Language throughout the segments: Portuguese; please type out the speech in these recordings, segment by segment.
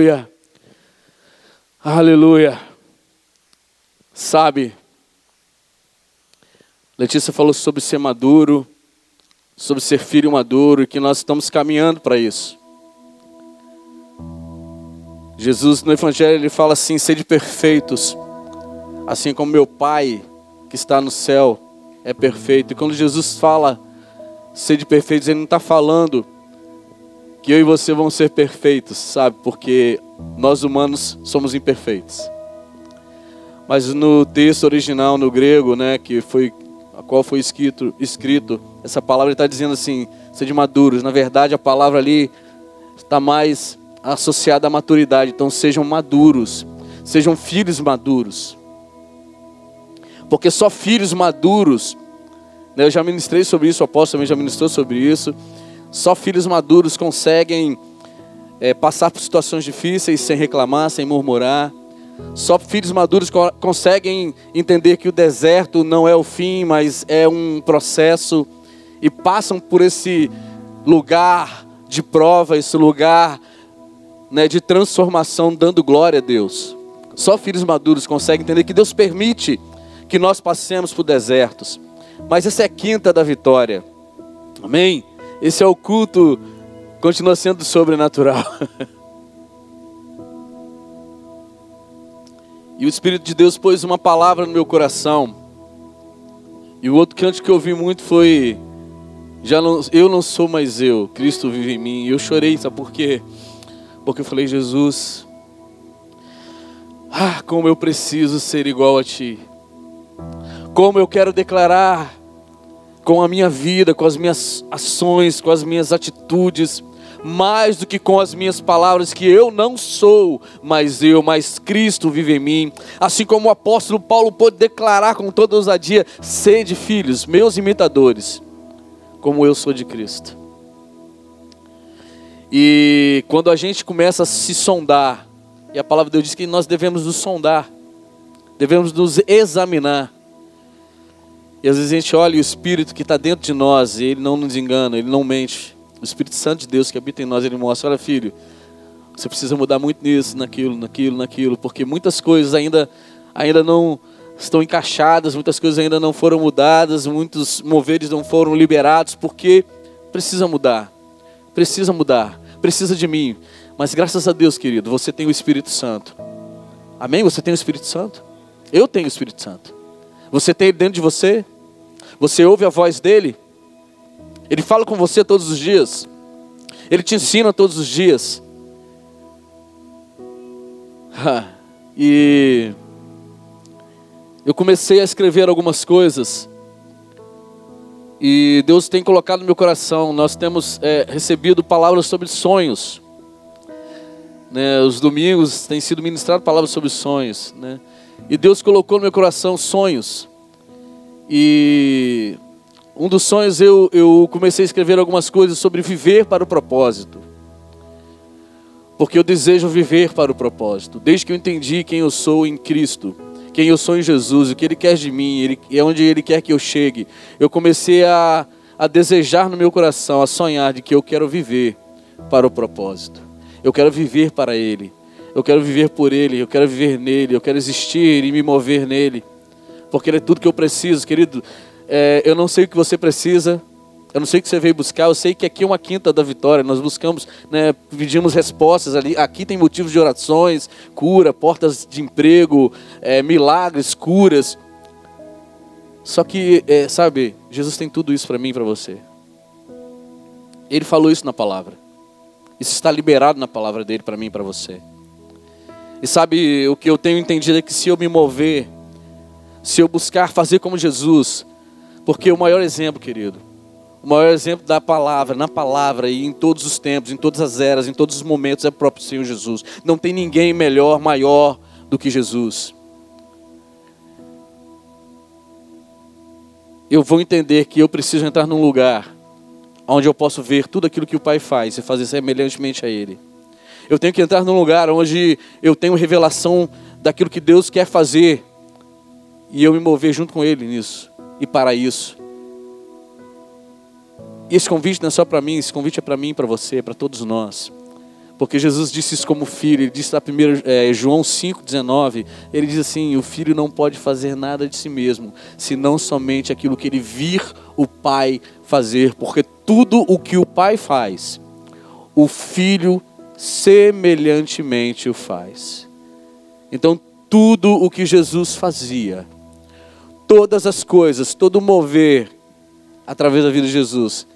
Aleluia. Aleluia. Sabe, Letícia falou sobre ser maduro, sobre ser filho maduro, e que nós estamos caminhando para isso. Jesus no Evangelho ele fala assim: sede perfeitos, assim como meu Pai que está no céu é perfeito. E quando Jesus fala sede perfeitos, ele não está falando que eu e você vão ser perfeitos, sabe? Porque nós humanos somos imperfeitos. Mas no texto original, no grego, né, que foi a qual foi escrito, escrito essa palavra está dizendo assim, sede maduros. Na verdade, a palavra ali está mais associada à maturidade. Então, sejam maduros, sejam filhos maduros. Porque só filhos maduros, né, eu já ministrei sobre isso, o apóstolo também já ministrou sobre isso. Só filhos maduros conseguem é, passar por situações difíceis sem reclamar, sem murmurar. Só filhos maduros co conseguem entender que o deserto não é o fim, mas é um processo e passam por esse lugar de prova, esse lugar né, de transformação, dando glória a Deus. Só filhos maduros conseguem entender que Deus permite que nós passemos por desertos. Mas essa é a quinta da vitória. Amém? Esse é o culto, continua sendo sobrenatural. E o Espírito de Deus pôs uma palavra no meu coração. E o outro canto que eu ouvi muito foi: já não, eu não sou mais eu, Cristo vive em mim. E eu chorei, sabe por quê? Porque eu falei, Jesus, ah, como eu preciso ser igual a Ti. Como eu quero declarar com a minha vida, com as minhas ações, com as minhas atitudes, mais do que com as minhas palavras, que eu não sou mas eu, mas Cristo vive em mim. Assim como o apóstolo Paulo pôde declarar com toda ousadia: sede filhos, meus imitadores, como eu sou de Cristo. E quando a gente começa a se sondar, e a palavra de Deus diz que nós devemos nos sondar, devemos nos examinar. E às vezes a gente olha o Espírito que está dentro de nós, e ele não nos engana, ele não mente. O Espírito Santo de Deus que habita em nós, ele mostra: olha, filho, você precisa mudar muito nisso, naquilo, naquilo, naquilo, porque muitas coisas ainda, ainda não estão encaixadas, muitas coisas ainda não foram mudadas, muitos moveres não foram liberados, porque precisa mudar, precisa mudar, precisa de mim. Mas graças a Deus, querido, você tem o Espírito Santo. Amém? Você tem o Espírito Santo? Eu tenho o Espírito Santo. Você tem ele dentro de você? Você ouve a voz dele? Ele fala com você todos os dias. Ele te ensina todos os dias. E eu comecei a escrever algumas coisas. E Deus tem colocado no meu coração. Nós temos é, recebido palavras sobre sonhos. Né, os domingos tem sido ministrado palavras sobre sonhos. Né? E Deus colocou no meu coração sonhos. E um dos sonhos eu, eu comecei a escrever algumas coisas sobre viver para o propósito. Porque eu desejo viver para o propósito. Desde que eu entendi quem eu sou em Cristo, quem eu sou em Jesus, o que Ele quer de mim, ele, e onde Ele quer que eu chegue, eu comecei a, a desejar no meu coração, a sonhar de que eu quero viver para o propósito. Eu quero viver para Ele. Eu quero viver por Ele, eu quero viver nele, eu quero existir e me mover nele. Porque Ele é tudo que eu preciso, querido. É, eu não sei o que você precisa, eu não sei o que você veio buscar, eu sei que aqui é uma quinta da vitória, nós buscamos, né, pedimos respostas ali, aqui tem motivos de orações, cura, portas de emprego, é, milagres, curas. Só que, é, sabe, Jesus tem tudo isso para mim e para você. Ele falou isso na palavra. Isso está liberado na palavra dele para mim e para você. E sabe, o que eu tenho entendido é que se eu me mover, se eu buscar fazer como Jesus, porque o maior exemplo, querido, o maior exemplo da palavra, na palavra e em todos os tempos, em todas as eras, em todos os momentos é o próprio Senhor Jesus. Não tem ninguém melhor, maior do que Jesus. Eu vou entender que eu preciso entrar num lugar onde eu posso ver tudo aquilo que o Pai faz e fazer semelhantemente a Ele. Eu tenho que entrar num lugar onde eu tenho revelação daquilo que Deus quer fazer e eu me mover junto com Ele nisso e para isso. E esse convite não é só para mim, esse convite é para mim, para você, para todos nós. Porque Jesus disse isso como filho, ele disse lá primeiro, é, João 5,19, ele diz assim: o filho não pode fazer nada de si mesmo, senão somente aquilo que ele vir o Pai fazer, porque tudo o que o Pai faz, o filho semelhantemente o faz. Então, tudo o que Jesus fazia, todas as coisas, todo mover através da vida de Jesus,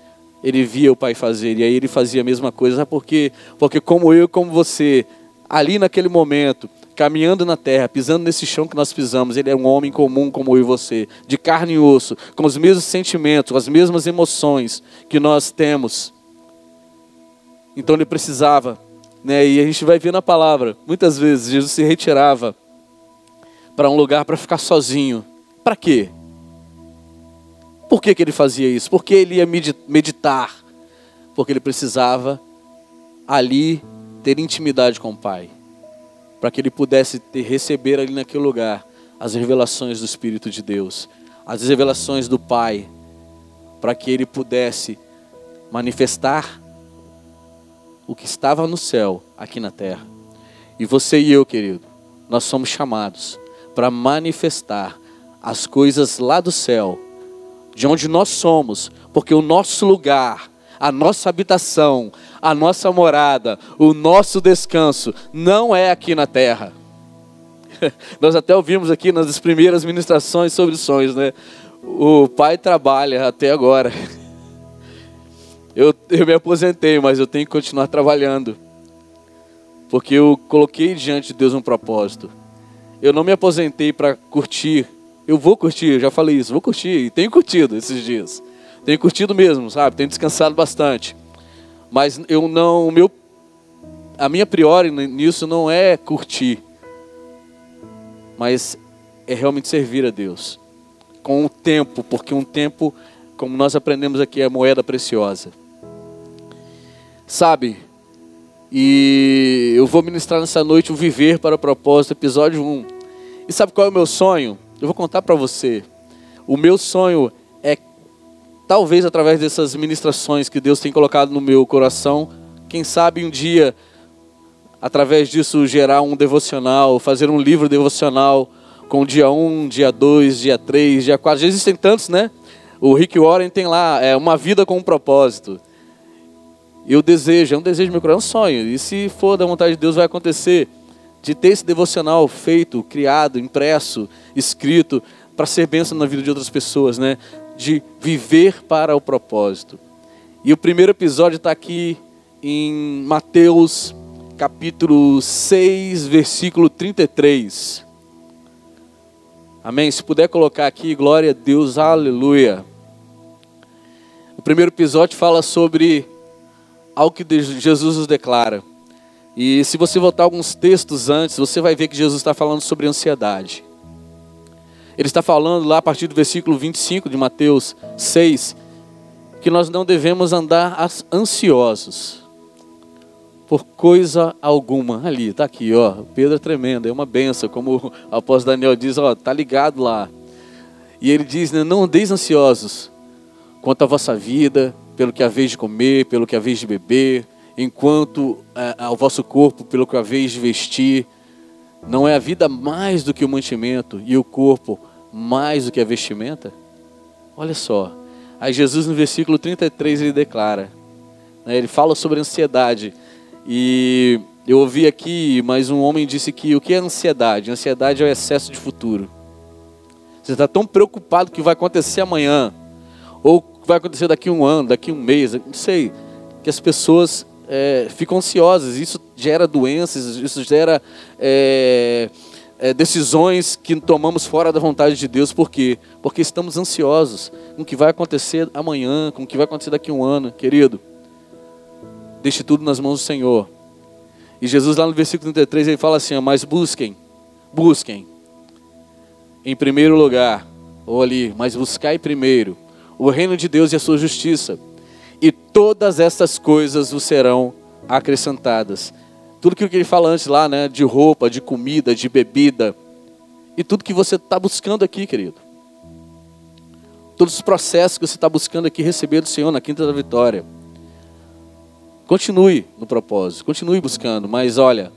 ele via o Pai fazer, e aí ele fazia a mesma coisa. Sabe por quê? Porque como eu, como você, ali naquele momento, caminhando na terra, pisando nesse chão que nós pisamos, ele é um homem comum como eu e você, de carne e osso, com os mesmos sentimentos, as mesmas emoções que nós temos. Então ele precisava, né? E a gente vai ver na palavra, muitas vezes Jesus se retirava para um lugar para ficar sozinho. Para quê? Por que, que ele fazia isso? Porque ele ia meditar. Porque ele precisava ali ter intimidade com o Pai. Para que ele pudesse ter, receber ali naquele lugar as revelações do Espírito de Deus, as revelações do Pai, para que ele pudesse manifestar o que estava no céu aqui na terra. E você e eu, querido, nós somos chamados para manifestar as coisas lá do céu de onde nós somos, porque o nosso lugar, a nossa habitação, a nossa morada, o nosso descanso não é aqui na terra. Nós até ouvimos aqui nas primeiras ministrações sobre sonhos, né? O pai trabalha até agora. Eu, eu me aposentei, mas eu tenho que continuar trabalhando. Porque eu coloquei diante de Deus um propósito. Eu não me aposentei para curtir eu vou curtir, já falei isso, vou curtir e tenho curtido esses dias. Tenho curtido mesmo, sabe? Tenho descansado bastante. Mas eu não, o meu a minha priori nisso não é curtir, mas é realmente servir a Deus com o tempo, porque um tempo, como nós aprendemos aqui, é moeda preciosa. Sabe? E eu vou ministrar nessa noite o Viver para o Propósito, episódio 1. E sabe qual é o meu sonho? Eu vou contar para você. O meu sonho é, talvez através dessas ministrações que Deus tem colocado no meu coração, quem sabe um dia, através disso, gerar um devocional, fazer um livro devocional com dia 1, dia 2, dia 3, dia 4. Já existem tantos, né? O Rick Warren tem lá, é uma vida com um propósito. Eu desejo, é um desejo do meu coração, é um sonho. E se for da vontade de Deus, vai acontecer de ter esse devocional feito, criado, impresso, escrito, para ser bênção na vida de outras pessoas, né? De viver para o propósito. E o primeiro episódio está aqui em Mateus capítulo 6, versículo 33. Amém? Se puder colocar aqui, glória a Deus, aleluia. O primeiro episódio fala sobre algo que Jesus nos declara. E se você voltar alguns textos antes, você vai ver que Jesus está falando sobre ansiedade. Ele está falando lá a partir do versículo 25 de Mateus 6, que nós não devemos andar ansiosos por coisa alguma. Ali, está aqui, ó. Pedro é tremendo, é uma benção, como o apóstolo Daniel diz, ó, tá ligado lá. E ele diz, né, não andeis ansiosos quanto à vossa vida, pelo que haveis de comer, pelo que haveis de beber, enquanto é, ao vosso corpo pelo que haveis de vestir. Não é a vida mais do que o mantimento e o corpo mais do que a vestimenta? Olha só. Aí Jesus no versículo 33 ele declara, né, ele fala sobre ansiedade. E eu ouvi aqui, mas um homem disse que o que é ansiedade? Ansiedade é o excesso de futuro. Você está tão preocupado com o que vai acontecer amanhã, ou vai acontecer daqui um ano, daqui um mês, não sei, que as pessoas é, ficam ansiosas. Isso gera doenças, isso gera é, é, decisões que tomamos fora da vontade de Deus. Por quê? Porque estamos ansiosos com o que vai acontecer amanhã, com o que vai acontecer daqui um ano. Querido, deixe tudo nas mãos do Senhor. E Jesus, lá no versículo 33, ele fala assim: Mas busquem, busquem, em primeiro lugar, ou ali, mas buscai primeiro o reino de Deus e a sua justiça e todas essas coisas vos serão acrescentadas. Tudo que ele fala antes lá, né, de roupa, de comida, de bebida, e tudo que você está buscando aqui, querido. Todos os processos que você está buscando aqui receber do Senhor na Quinta da Vitória. Continue no propósito, continue buscando, mas olha,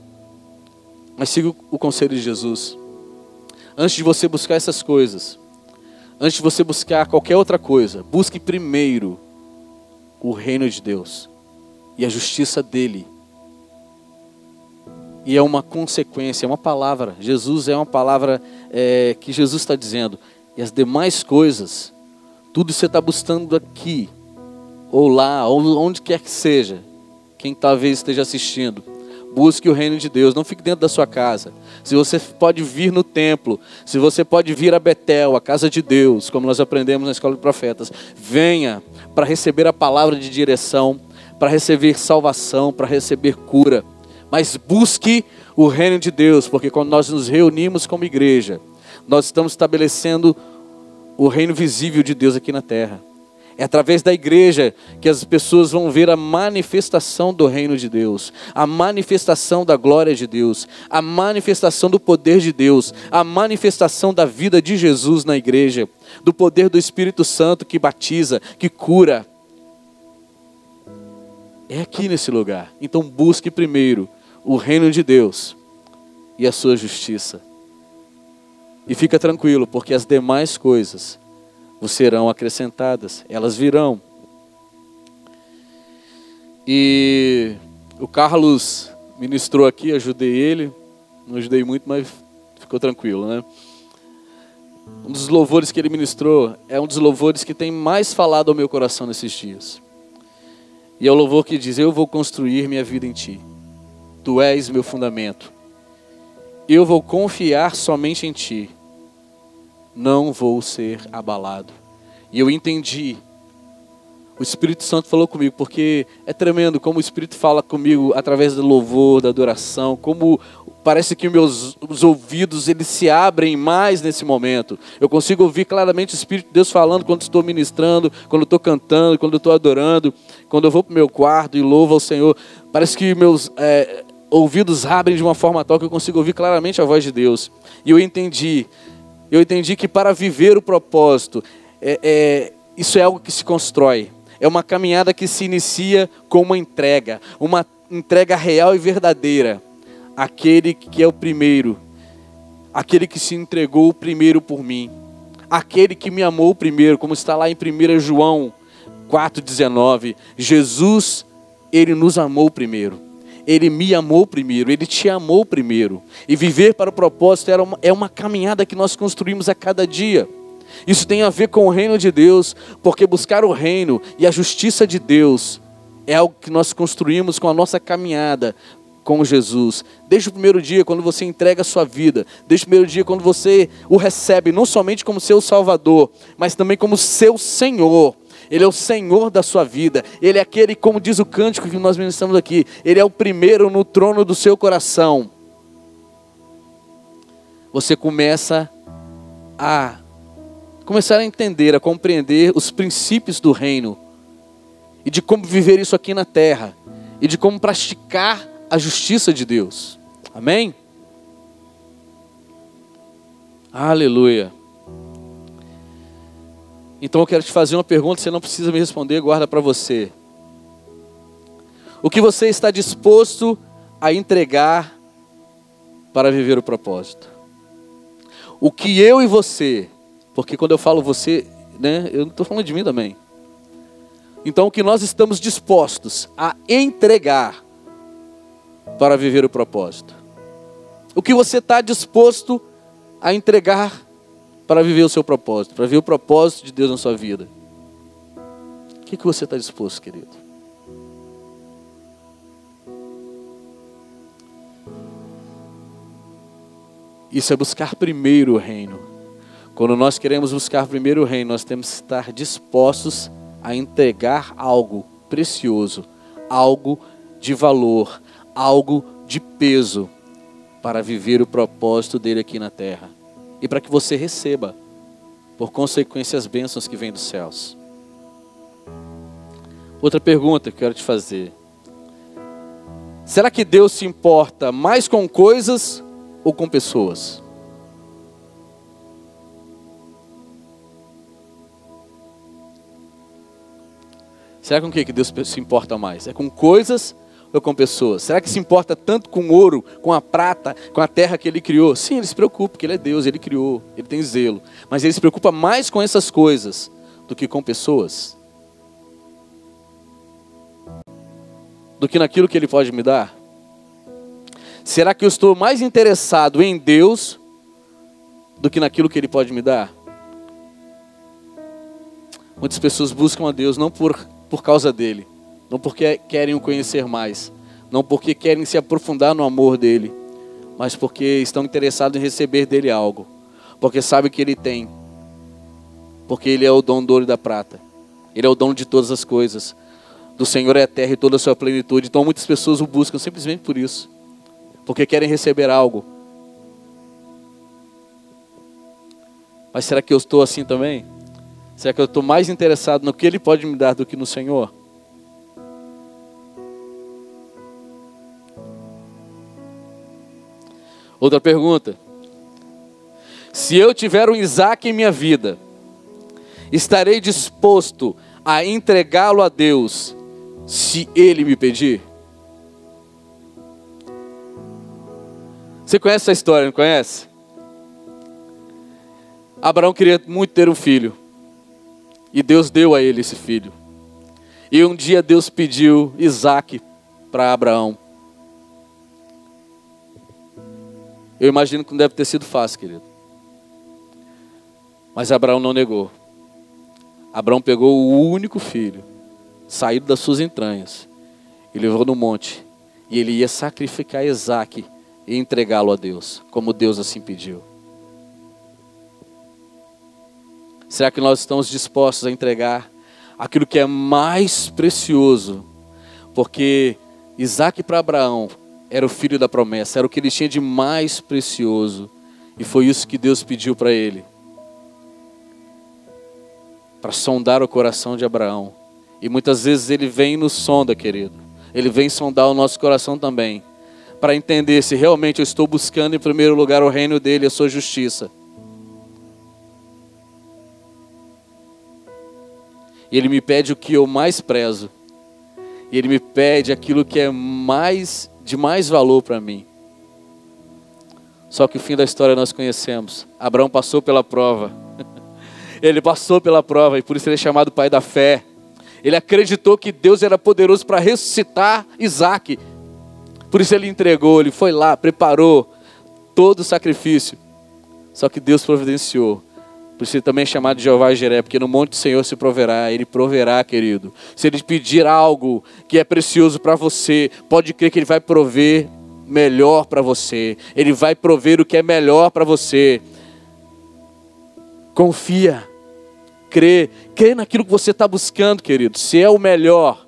mas siga o conselho de Jesus. Antes de você buscar essas coisas, antes de você buscar qualquer outra coisa, busque primeiro o reino de Deus e a justiça dele. E é uma consequência, é uma palavra. Jesus é uma palavra é, que Jesus está dizendo. E as demais coisas, tudo você está buscando aqui, ou lá, ou onde quer que seja, quem talvez esteja assistindo, busque o reino de Deus, não fique dentro da sua casa. Se você pode vir no templo, se você pode vir a Betel, a casa de Deus, como nós aprendemos na escola de profetas, venha para receber a palavra de direção, para receber salvação, para receber cura. Mas busque o reino de Deus, porque quando nós nos reunimos como igreja, nós estamos estabelecendo o reino visível de Deus aqui na terra. É através da igreja que as pessoas vão ver a manifestação do reino de Deus, a manifestação da glória de Deus, a manifestação do poder de Deus, a manifestação da vida de Jesus na igreja, do poder do Espírito Santo que batiza, que cura. É aqui nesse lugar. Então busque primeiro o reino de Deus e a sua justiça. E fica tranquilo, porque as demais coisas vos serão acrescentadas, elas virão. E o Carlos ministrou aqui, ajudei ele, não ajudei muito, mas ficou tranquilo, né? Um dos louvores que ele ministrou é um dos louvores que tem mais falado ao meu coração nesses dias. E é o louvor que diz: Eu vou construir minha vida em ti. Tu és meu fundamento. Eu vou confiar somente em ti. Não vou ser abalado. E eu entendi. O Espírito Santo falou comigo, porque é tremendo como o Espírito fala comigo através do louvor, da adoração, como parece que meus os ouvidos eles se abrem mais nesse momento. Eu consigo ouvir claramente o Espírito de Deus falando quando estou ministrando, quando estou cantando, quando estou adorando, quando eu vou para o meu quarto e louvo ao Senhor. Parece que meus é, ouvidos abrem de uma forma tal que eu consigo ouvir claramente a voz de Deus. E eu entendi, eu entendi que para viver o propósito, é, é, isso é algo que se constrói. É uma caminhada que se inicia com uma entrega, uma entrega real e verdadeira. Aquele que é o primeiro, aquele que se entregou primeiro por mim, aquele que me amou primeiro, como está lá em 1 João 4,19. Jesus, ele nos amou primeiro. Ele me amou primeiro, Ele te amou primeiro. E viver para o propósito uma, é uma caminhada que nós construímos a cada dia. Isso tem a ver com o reino de Deus, porque buscar o reino e a justiça de Deus é algo que nós construímos com a nossa caminhada com Jesus. Desde o primeiro dia, quando você entrega a sua vida, desde o primeiro dia, quando você o recebe, não somente como seu Salvador, mas também como seu Senhor. Ele é o Senhor da sua vida. Ele é aquele, como diz o cântico que nós ministramos aqui, Ele é o primeiro no trono do seu coração. Você começa a começar a entender, a compreender os princípios do reino e de como viver isso aqui na terra e de como praticar a justiça de Deus. Amém? Aleluia. Então eu quero te fazer uma pergunta, você não precisa me responder, guarda para você. O que você está disposto a entregar para viver o propósito? O que eu e você, porque quando eu falo você, né, eu não estou falando de mim também. Então o que nós estamos dispostos a entregar para viver o propósito? O que você está disposto a entregar para viver o seu propósito, para viver o propósito de Deus na sua vida. O que, que você está disposto, querido? Isso é buscar primeiro o reino. Quando nós queremos buscar primeiro o reino, nós temos que estar dispostos a entregar algo precioso, algo de valor, algo de peso para viver o propósito dele aqui na terra e para que você receba, por consequência, as bênçãos que vêm dos céus. Outra pergunta que quero te fazer: será que Deus se importa mais com coisas ou com pessoas? Será com o que que Deus se importa mais? É com coisas ou com pessoas? Será que se importa tanto com ouro, com a prata, com a terra que ele criou? Sim, ele se preocupa, porque ele é Deus, ele criou, ele tem zelo. Mas ele se preocupa mais com essas coisas do que com pessoas. Do que naquilo que ele pode me dar? Será que eu estou mais interessado em Deus do que naquilo que ele pode me dar? Muitas pessoas buscam a Deus não por, por causa dele, não porque querem o conhecer mais, não porque querem se aprofundar no amor dele, mas porque estão interessados em receber dele algo, porque sabem que ele tem, porque ele é o dono do ouro e da prata, ele é o dono de todas as coisas, do Senhor é a terra e toda a sua plenitude. Então muitas pessoas o buscam simplesmente por isso, porque querem receber algo. Mas será que eu estou assim também? Será que eu estou mais interessado no que Ele pode me dar do que no Senhor? Outra pergunta. Se eu tiver um Isaac em minha vida, estarei disposto a entregá-lo a Deus se ele me pedir? Você conhece essa história, não conhece? Abraão queria muito ter um filho. E Deus deu a ele esse filho. E um dia Deus pediu Isaac para Abraão. Eu imagino que não deve ter sido fácil, querido. Mas Abraão não negou. Abraão pegou o único filho, saído das suas entranhas, e levou no monte. E ele ia sacrificar Isaac e entregá-lo a Deus, como Deus assim pediu. Será que nós estamos dispostos a entregar aquilo que é mais precioso? Porque Isaac para Abraão era o filho da promessa, era o que ele tinha de mais precioso. E foi isso que Deus pediu para ele. Para sondar o coração de Abraão. E muitas vezes ele vem no sonda, querido. Ele vem sondar o nosso coração também. Para entender se realmente eu estou buscando em primeiro lugar o reino dele e a sua justiça. E Ele me pede o que eu mais prezo. E Ele me pede aquilo que é mais de mais valor para mim. Só que o fim da história nós conhecemos. Abraão passou pela prova. Ele passou pela prova e por isso ele é chamado pai da fé. Ele acreditou que Deus era poderoso para ressuscitar Isaac. Por isso ele entregou, ele foi lá, preparou todo o sacrifício. Só que Deus providenciou por isso também é chamado de Jeová Jiré, porque no monte do Senhor se proverá, Ele proverá, querido. Se Ele pedir algo que é precioso para você, pode crer que Ele vai prover melhor para você. Ele vai prover o que é melhor para você. Confia, crê, crê naquilo que você está buscando, querido. Se é o melhor,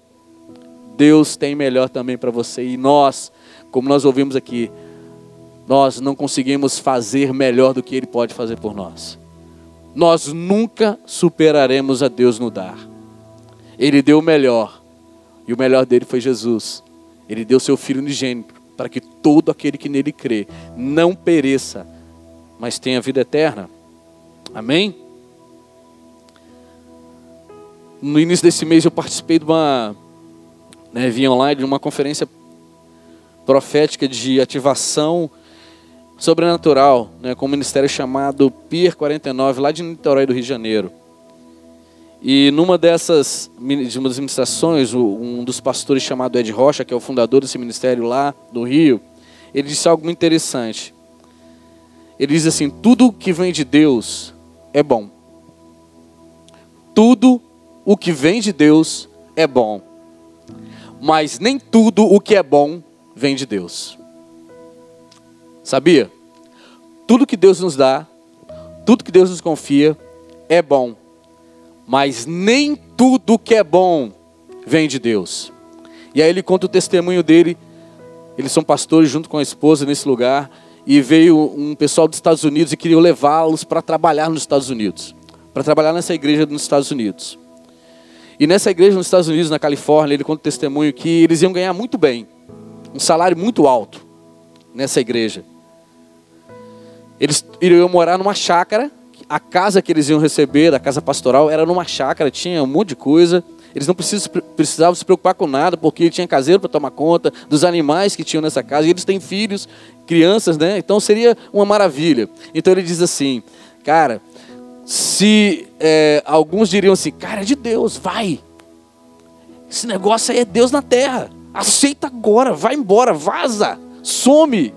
Deus tem melhor também para você. E nós, como nós ouvimos aqui, nós não conseguimos fazer melhor do que Ele pode fazer por nós nós nunca superaremos a Deus no dar. Ele deu o melhor, e o melhor dele foi Jesus. Ele deu seu Filho unigênito, para que todo aquele que nele crê não pereça, mas tenha vida eterna. Amém? No início desse mês eu participei de uma, né, via online, de uma conferência profética de ativação sobrenatural, né, com um ministério chamado PIR 49, lá de Niterói do Rio de Janeiro. E numa dessas ministrações, um dos pastores chamado Ed Rocha, que é o fundador desse ministério lá do Rio, ele disse algo interessante. Ele diz assim: tudo que vem de Deus é bom. Tudo o que vem de Deus é bom. Mas nem tudo o que é bom vem de Deus. Sabia? Tudo que Deus nos dá, tudo que Deus nos confia é bom. Mas nem tudo que é bom vem de Deus. E aí ele conta o testemunho dele. Eles são pastores junto com a esposa nesse lugar. E veio um pessoal dos Estados Unidos e queria levá-los para trabalhar nos Estados Unidos. Para trabalhar nessa igreja nos Estados Unidos. E nessa igreja nos Estados Unidos, na Califórnia, ele conta o testemunho que eles iam ganhar muito bem. Um salário muito alto nessa igreja. Eles iriam morar numa chácara. A casa que eles iam receber, da casa pastoral, era numa chácara, tinha um monte de coisa. Eles não precisavam se preocupar com nada, porque tinha caseiro para tomar conta dos animais que tinham nessa casa. E eles têm filhos, crianças, né? Então seria uma maravilha. Então ele diz assim, cara, se é, alguns diriam assim, cara, é de Deus, vai. Esse negócio aí é Deus na terra. Aceita agora, vai embora, vaza, some.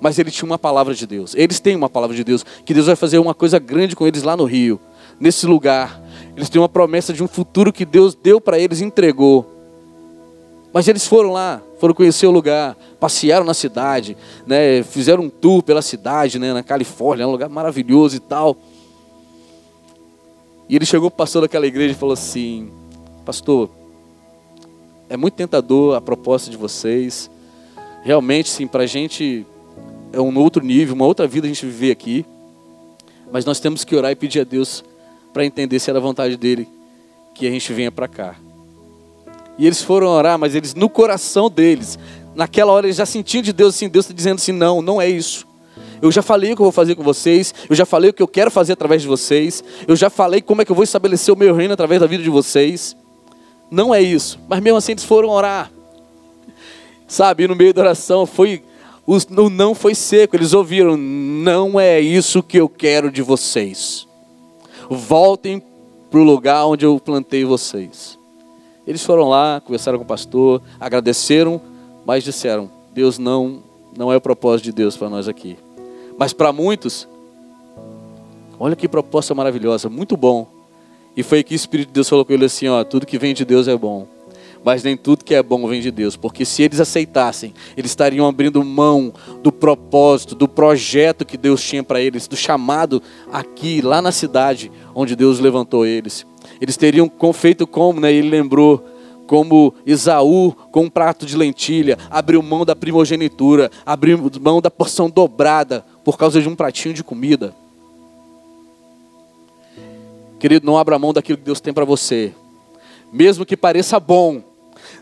Mas ele tinha uma palavra de Deus. Eles têm uma palavra de Deus, que Deus vai fazer uma coisa grande com eles lá no Rio, nesse lugar. Eles têm uma promessa de um futuro que Deus deu para eles, entregou. Mas eles foram lá, foram conhecer o lugar, passearam na cidade, né, fizeram um tour pela cidade, né, na Califórnia, um lugar maravilhoso e tal. E ele chegou pastor daquela igreja e falou assim: Pastor, é muito tentador a proposta de vocês. Realmente, sim, para a gente é um outro nível, uma outra vida a gente viver aqui. Mas nós temos que orar e pedir a Deus para entender se era a vontade dele que a gente venha para cá. E eles foram orar, mas eles no coração deles, naquela hora eles já sentiam de Deus assim, Deus está dizendo assim, não, não é isso. Eu já falei o que eu vou fazer com vocês, eu já falei o que eu quero fazer através de vocês, eu já falei como é que eu vou estabelecer o meu reino através da vida de vocês. Não é isso. Mas mesmo assim eles foram orar. Sabe, no meio da oração foi o não foi seco, eles ouviram: não é isso que eu quero de vocês. Voltem para o lugar onde eu plantei vocês. Eles foram lá, conversaram com o pastor, agradeceram, mas disseram: Deus não, não é o propósito de Deus para nós aqui. Mas para muitos, olha que proposta maravilhosa, muito bom. E foi que o Espírito de Deus falou com ele assim: ó, tudo que vem de Deus é bom mas nem tudo que é bom vem de Deus, porque se eles aceitassem, eles estariam abrindo mão do propósito, do projeto que Deus tinha para eles, do chamado aqui, lá na cidade onde Deus levantou eles. Eles teriam feito como, né? Ele lembrou como Esaú com um prato de lentilha, abriu mão da primogenitura, abriu mão da porção dobrada por causa de um pratinho de comida. Querido, não abra mão daquilo que Deus tem para você. Mesmo que pareça bom,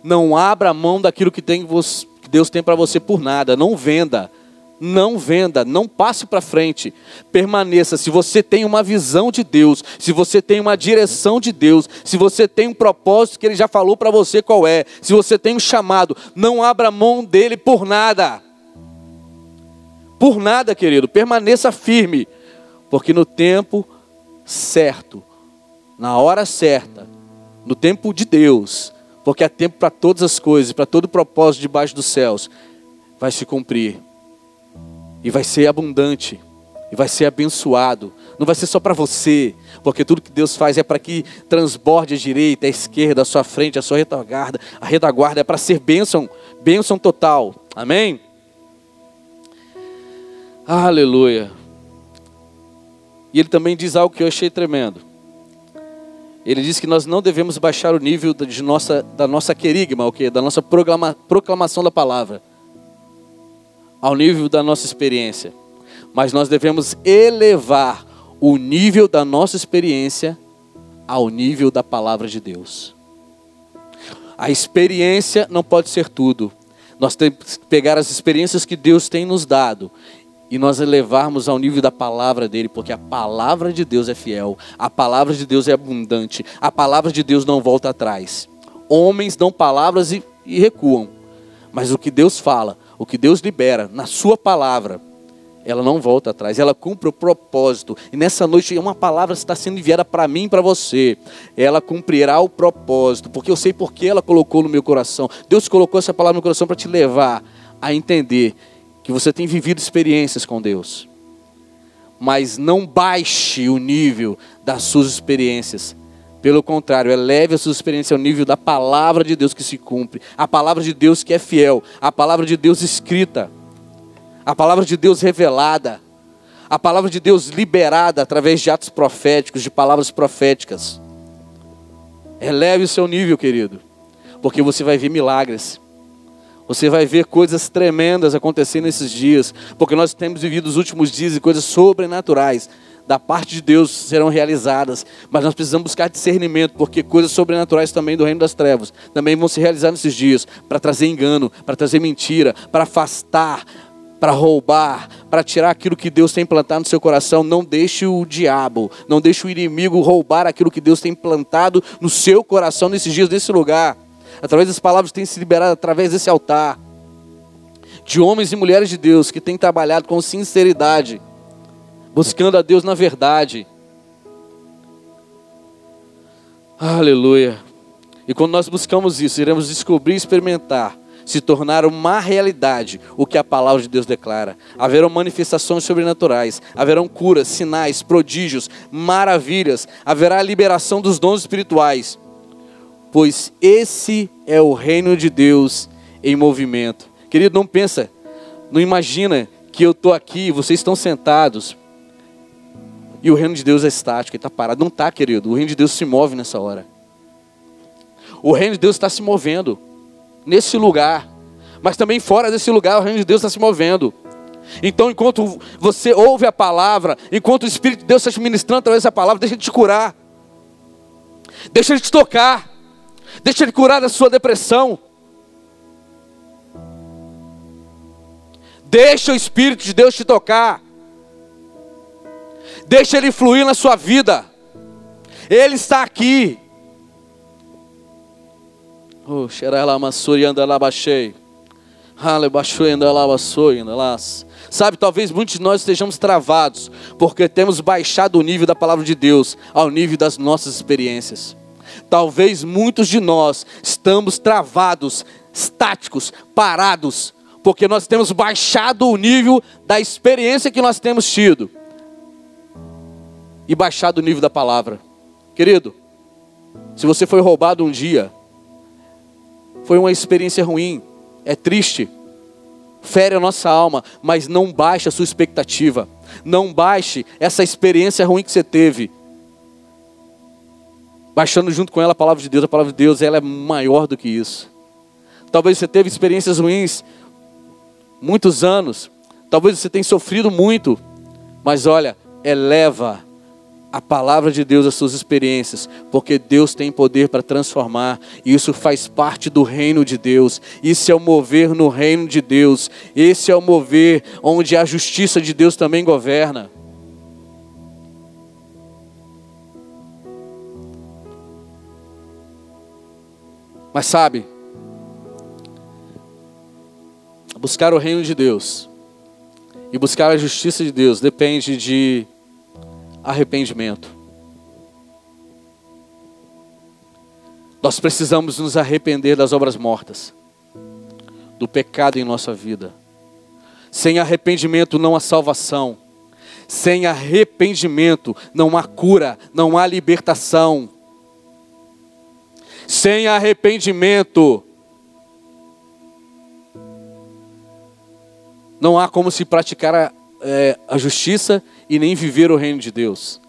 não abra mão daquilo que, tem, que Deus tem para você por nada. Não venda. Não venda, não passe para frente. Permaneça. Se você tem uma visão de Deus, se você tem uma direção de Deus, se você tem um propósito que Ele já falou para você qual é, se você tem um chamado, não abra mão dele por nada. Por nada, querido. Permaneça firme, porque no tempo certo, na hora certa, no tempo de Deus, porque há tempo para todas as coisas, para todo propósito debaixo dos céus, vai se cumprir. E vai ser abundante, e vai ser abençoado. Não vai ser só para você, porque tudo que Deus faz é para que transborde a direita, a esquerda, a sua frente, a sua retaguarda. A retaguarda é para ser bênção, bênção total. Amém? Aleluia. E ele também diz algo que eu achei tremendo. Ele diz que nós não devemos baixar o nível de nossa, da nossa querigma, okay? da nossa proclama, proclamação da palavra, ao nível da nossa experiência. Mas nós devemos elevar o nível da nossa experiência ao nível da palavra de Deus. A experiência não pode ser tudo. Nós temos que pegar as experiências que Deus tem nos dado e nós elevarmos ao nível da palavra dele, porque a palavra de Deus é fiel, a palavra de Deus é abundante, a palavra de Deus não volta atrás. Homens dão palavras e, e recuam, mas o que Deus fala, o que Deus libera na Sua palavra, ela não volta atrás, ela cumpre o propósito. E nessa noite uma palavra está sendo enviada para mim e para você. Ela cumprirá o propósito, porque eu sei porque ela colocou no meu coração. Deus colocou essa palavra no meu coração para te levar a entender que você tem vivido experiências com Deus. Mas não baixe o nível das suas experiências. Pelo contrário, eleve a sua experiência ao nível da palavra de Deus que se cumpre, a palavra de Deus que é fiel, a palavra de Deus escrita, a palavra de Deus revelada, a palavra de Deus liberada através de atos proféticos, de palavras proféticas. Eleve o seu nível, querido, porque você vai ver milagres. Você vai ver coisas tremendas acontecendo nesses dias, porque nós temos vivido os últimos dias e coisas sobrenaturais da parte de Deus serão realizadas, mas nós precisamos buscar discernimento, porque coisas sobrenaturais também do reino das trevas também vão se realizar nesses dias para trazer engano, para trazer mentira, para afastar para roubar, para tirar aquilo que Deus tem plantado no seu coração, não deixe o diabo, não deixe o inimigo roubar aquilo que Deus tem plantado no seu coração nesses dias, nesse lugar. Através das palavras que têm se liberado através desse altar. De homens e mulheres de Deus que têm trabalhado com sinceridade, buscando a Deus na verdade. Aleluia. E quando nós buscamos isso, iremos descobrir e experimentar se tornar uma realidade o que a palavra de Deus declara. Haverão manifestações sobrenaturais, haverão curas, sinais, prodígios, maravilhas, haverá a liberação dos dons espirituais. Pois esse é o reino de Deus em movimento. Querido, não pensa, não imagina que eu estou aqui, vocês estão sentados e o reino de Deus é estático, está parado. Não está, querido. O reino de Deus se move nessa hora. O reino de Deus está se movendo nesse lugar, mas também fora desse lugar o reino de Deus está se movendo. Então, enquanto você ouve a palavra, enquanto o Espírito de Deus está te ministrando através dessa palavra, deixa ele te curar, deixa ele te tocar, deixa ele curar da sua depressão. Deixa o Espírito de Deus te tocar, deixa ele fluir na sua vida, ele está aqui. Oh, Sabe, talvez muitos de nós estejamos travados, porque temos baixado o nível da palavra de Deus ao nível das nossas experiências. Talvez muitos de nós estamos travados, estáticos, parados, porque nós temos baixado o nível da experiência que nós temos tido e baixado o nível da palavra. Querido, se você foi roubado um dia, foi uma experiência ruim, é triste, fere a nossa alma, mas não baixe a sua expectativa, não baixe essa experiência ruim que você teve. Baixando junto com ela a palavra de Deus, a palavra de Deus ela é maior do que isso. Talvez você teve experiências ruins muitos anos, talvez você tenha sofrido muito, mas olha, eleva a palavra de Deus, as suas experiências, porque Deus tem poder para transformar, e isso faz parte do reino de Deus. Isso é o mover no reino de Deus. Esse é o mover onde a justiça de Deus também governa. Mas sabe, buscar o reino de Deus e buscar a justiça de Deus depende de arrependimento. Nós precisamos nos arrepender das obras mortas, do pecado em nossa vida. Sem arrependimento não há salvação. Sem arrependimento não há cura, não há libertação. Sem arrependimento não há como se praticar a, é, a justiça e nem viver o reino de Deus.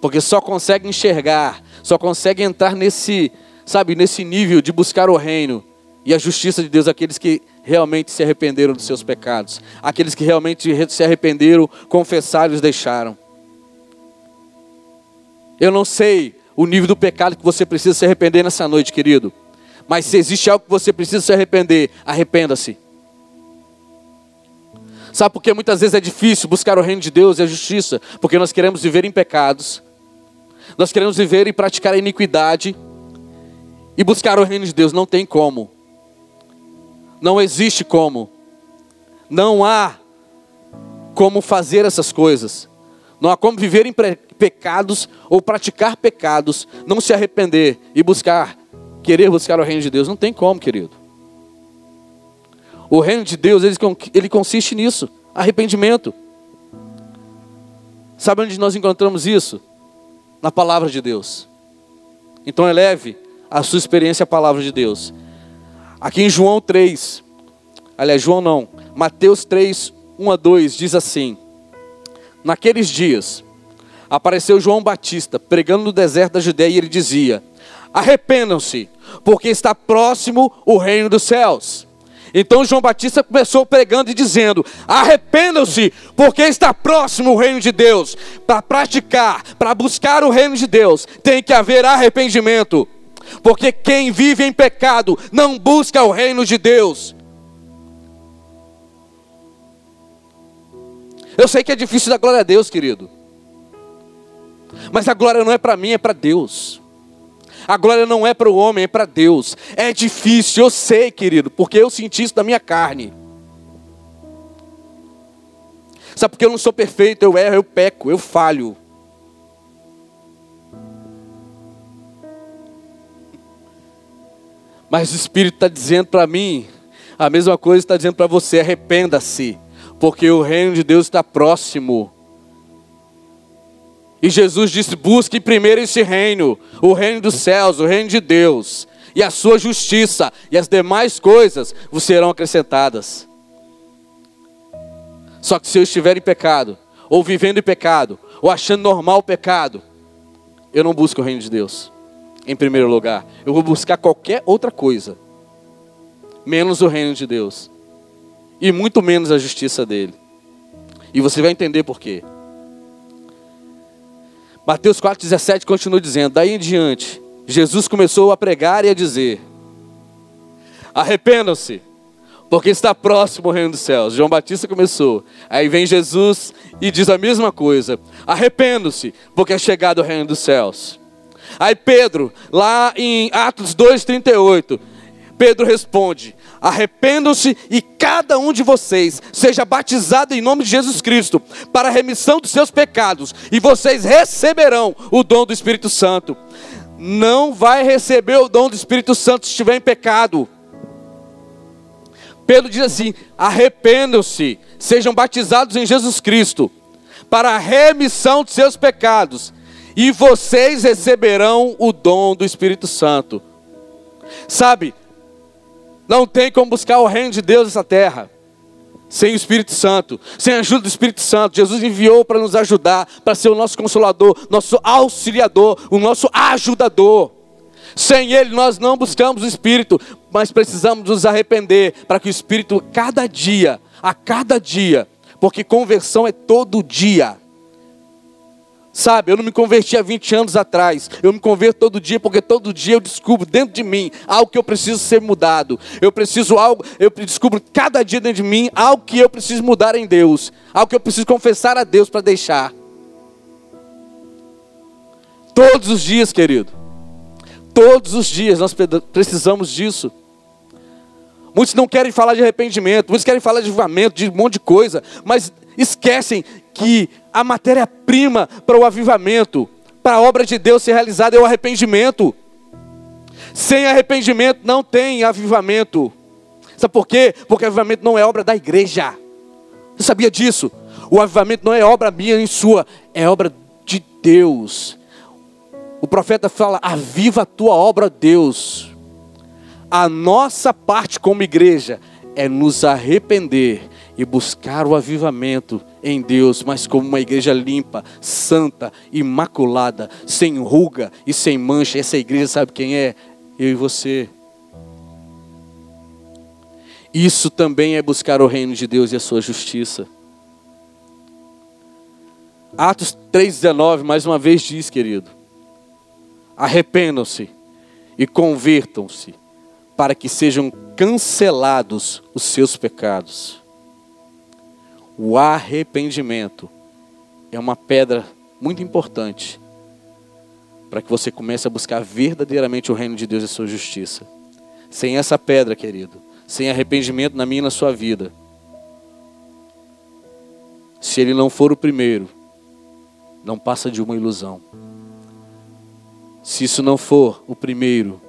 Porque só consegue enxergar, só consegue entrar nesse, sabe, nesse nível de buscar o reino e a justiça de Deus aqueles que realmente se arrependeram dos seus pecados, aqueles que realmente se arrependeram, confessaram e os deixaram. Eu não sei o nível do pecado que você precisa se arrepender nessa noite, querido. Mas se existe algo que você precisa se arrepender, arrependa-se. Sabe por que muitas vezes é difícil buscar o reino de Deus e a justiça? Porque nós queremos viver em pecados, nós queremos viver e praticar a iniquidade, e buscar o reino de Deus não tem como, não existe como, não há como fazer essas coisas, não há como viver em pecados ou praticar pecados, não se arrepender e buscar, querer buscar o reino de Deus, não tem como, querido. O reino de Deus, ele, consiste nisso, arrependimento. Sabe onde nós encontramos isso? Na palavra de Deus. Então eleve a sua experiência à palavra de Deus. Aqui em João 3, aliás, João não, Mateus 3, 1 a 2, diz assim: Naqueles dias, apareceu João Batista pregando no deserto da Judéia e ele dizia: Arrependam-se, porque está próximo o reino dos céus. Então João Batista começou pregando e dizendo: arrependam-se, porque está próximo o reino de Deus. Para praticar, para buscar o reino de Deus, tem que haver arrependimento. Porque quem vive em pecado não busca o reino de Deus. Eu sei que é difícil dar glória a Deus, querido. Mas a glória não é para mim, é para Deus. A glória não é para o homem, é para Deus. É difícil, eu sei, querido, porque eu senti isso da minha carne. Sabe porque eu não sou perfeito, eu erro, eu peco, eu falho. Mas o Espírito está dizendo para mim, a mesma coisa está dizendo para você: arrependa-se, porque o reino de Deus está próximo. E Jesus disse: busque primeiro esse reino, o reino dos céus, o reino de Deus, e a sua justiça, e as demais coisas vos serão acrescentadas. Só que se eu estiver em pecado, ou vivendo em pecado, ou achando normal o pecado, eu não busco o reino de Deus, em primeiro lugar. Eu vou buscar qualquer outra coisa, menos o reino de Deus, e muito menos a justiça dele. E você vai entender por quê. Mateus 4,17 continua dizendo: Daí em diante, Jesus começou a pregar e a dizer: Arrependam-se, porque está próximo o reino dos céus. João Batista começou. Aí vem Jesus e diz a mesma coisa: Arrependam-se, porque é chegado o reino dos céus. Aí Pedro, lá em Atos 2,38, Pedro responde: Arrependam-se e cada um de vocês seja batizado em nome de Jesus Cristo para a remissão dos seus pecados, e vocês receberão o dom do Espírito Santo. Não vai receber o dom do Espírito Santo se estiver em pecado. Pedro diz assim: arrependam-se, sejam batizados em Jesus Cristo para a remissão de seus pecados, e vocês receberão o dom do Espírito Santo. Sabe, não tem como buscar o reino de Deus nessa terra sem o Espírito Santo, sem a ajuda do Espírito Santo. Jesus enviou para nos ajudar, para ser o nosso consolador, nosso auxiliador, o nosso ajudador. Sem Ele nós não buscamos o Espírito, mas precisamos nos arrepender para que o Espírito, cada dia, a cada dia, porque conversão é todo dia. Sabe, eu não me converti há 20 anos atrás. Eu me converto todo dia porque todo dia eu descubro dentro de mim algo que eu preciso ser mudado. Eu preciso algo, eu descubro cada dia dentro de mim algo que eu preciso mudar em Deus, algo que eu preciso confessar a Deus para deixar. Todos os dias, querido. Todos os dias nós precisamos disso. Muitos não querem falar de arrependimento, muitos querem falar de avivamento, de um monte de coisa, mas esquecem que a matéria-prima para o avivamento, para a obra de Deus ser realizada é o arrependimento. Sem arrependimento não tem avivamento. Sabe por quê? Porque avivamento não é obra da igreja. Você sabia disso? O avivamento não é obra minha nem sua, é obra de Deus. O profeta fala: aviva a tua obra, Deus. A nossa parte como igreja é nos arrepender e buscar o avivamento em Deus, mas como uma igreja limpa, santa, imaculada, sem ruga e sem mancha. Essa igreja sabe quem é? Eu e você. Isso também é buscar o reino de Deus e a sua justiça. Atos 3,19, mais uma vez diz, querido: arrependam-se e convertam-se, para que sejam cancelados os seus pecados. O arrependimento é uma pedra muito importante para que você comece a buscar verdadeiramente o reino de Deus e a sua justiça. Sem essa pedra, querido, sem arrependimento na minha e na sua vida, se ele não for o primeiro, não passa de uma ilusão. Se isso não for o primeiro,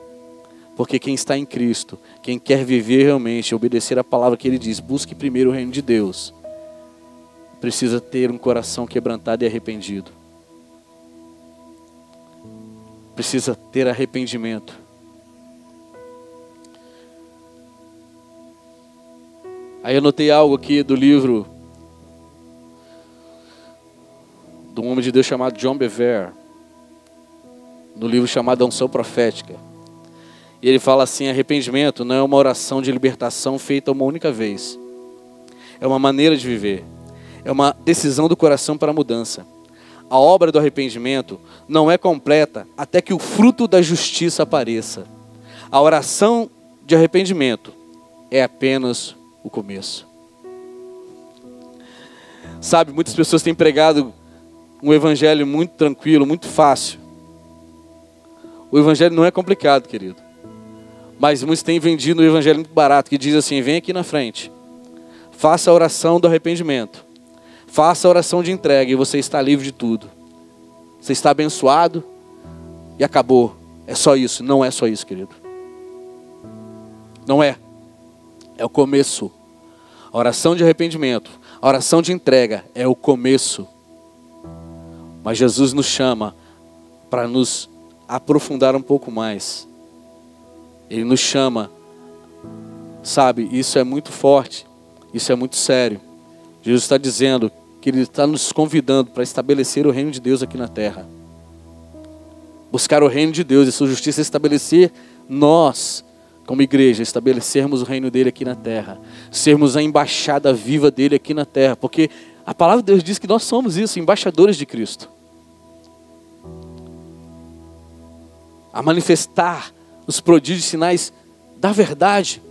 porque quem está em Cristo, quem quer viver realmente, obedecer a palavra que ele diz, busque primeiro o reino de Deus precisa ter um coração quebrantado e arrependido. Precisa ter arrependimento. Aí eu notei algo aqui do livro de um homem de Deus chamado John Bever, no livro chamado Unção Profética. E ele fala assim: arrependimento não é uma oração de libertação feita uma única vez, é uma maneira de viver é uma decisão do coração para a mudança. A obra do arrependimento não é completa até que o fruto da justiça apareça. A oração de arrependimento é apenas o começo. Sabe, muitas pessoas têm pregado um evangelho muito tranquilo, muito fácil. O evangelho não é complicado, querido. Mas muitos têm vendido um evangelho muito barato, que diz assim: vem aqui na frente, faça a oração do arrependimento, faça a oração de entrega e você está livre de tudo. Você está abençoado e acabou. É só isso. Não é só isso, querido. Não é. É o começo. A oração de arrependimento, a oração de entrega é o começo. Mas Jesus nos chama para nos aprofundar um pouco mais. Ele nos chama, sabe? Isso é muito forte, isso é muito sério. Jesus está dizendo que Ele está nos convidando para estabelecer o reino de Deus aqui na terra. Buscar o reino de Deus e sua justiça, estabelecer nós, como igreja, estabelecermos o reino dele aqui na terra, sermos a embaixada viva dele aqui na terra, porque a palavra de Deus diz que nós somos isso, embaixadores de Cristo. A manifestar os prodígios e sinais da verdade.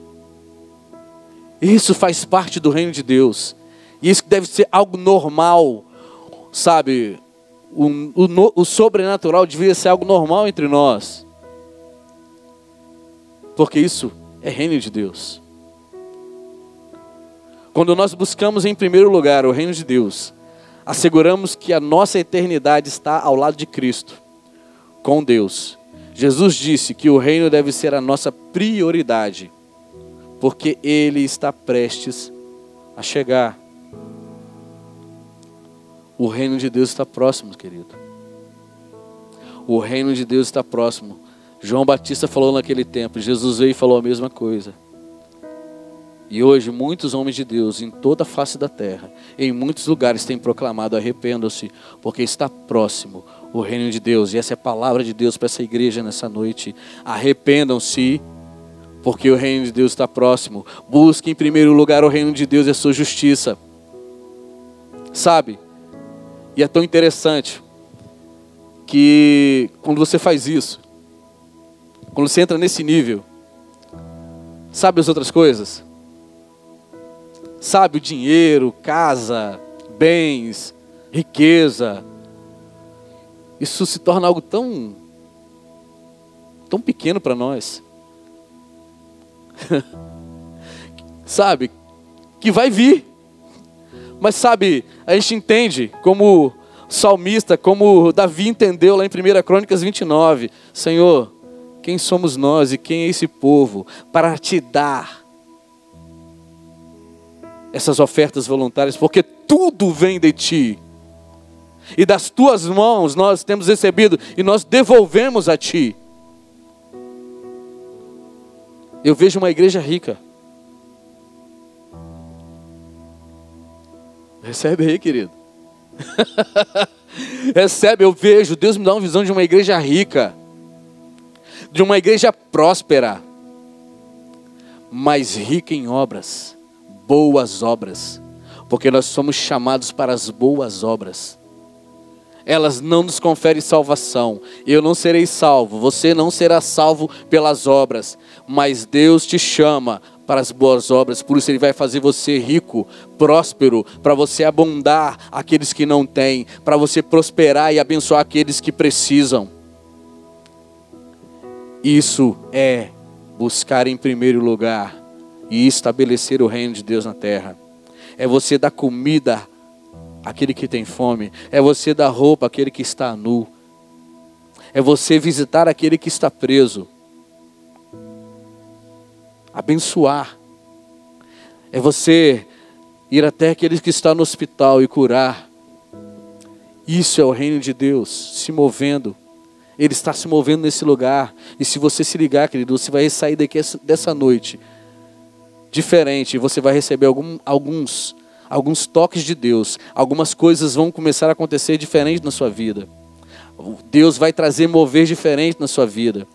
Isso faz parte do reino de Deus. Isso deve ser algo normal, sabe? O, o, o sobrenatural devia ser algo normal entre nós. Porque isso é reino de Deus. Quando nós buscamos em primeiro lugar o reino de Deus, asseguramos que a nossa eternidade está ao lado de Cristo, com Deus. Jesus disse que o reino deve ser a nossa prioridade, porque Ele está prestes a chegar. O reino de Deus está próximo, querido. O reino de Deus está próximo. João Batista falou naquele tempo, Jesus veio e falou a mesma coisa. E hoje muitos homens de Deus em toda a face da terra, em muitos lugares têm proclamado arrependam-se, porque está próximo o reino de Deus. E essa é a palavra de Deus para essa igreja nessa noite. Arrependam-se, porque o reino de Deus está próximo. Busque em primeiro lugar o reino de Deus e a sua justiça. Sabe? E é tão interessante que quando você faz isso, quando você entra nesse nível, sabe as outras coisas? Sabe o dinheiro, casa, bens, riqueza. Isso se torna algo tão tão pequeno para nós. sabe? Que vai vir. Mas sabe, a gente entende como salmista, como Davi entendeu lá em 1 Crônicas 29, Senhor, quem somos nós e quem é esse povo para te dar essas ofertas voluntárias, porque tudo vem de ti. E das tuas mãos nós temos recebido e nós devolvemos a ti. Eu vejo uma igreja rica. Recebe aí, querido. Recebe, eu vejo, Deus me dá uma visão de uma igreja rica de uma igreja próspera, mas rica em obras, boas obras, porque nós somos chamados para as boas obras. Elas não nos conferem salvação. Eu não serei salvo, você não será salvo pelas obras, mas Deus te chama para as boas obras, por isso Ele vai fazer você rico, próspero, para você abundar aqueles que não têm, para você prosperar e abençoar aqueles que precisam. Isso é buscar em primeiro lugar e estabelecer o reino de Deus na terra. É você dar comida àquele que tem fome. É você dar roupa àquele que está nu. É você visitar aquele que está preso. Abençoar. É você ir até aquele que está no hospital e curar. Isso é o reino de Deus se movendo ele está se movendo nesse lugar. E se você se ligar, querido, você vai sair daqui dessa noite diferente. Você vai receber algum, alguns, alguns toques de Deus. Algumas coisas vão começar a acontecer diferente na sua vida. Deus vai trazer mover diferente na sua vida.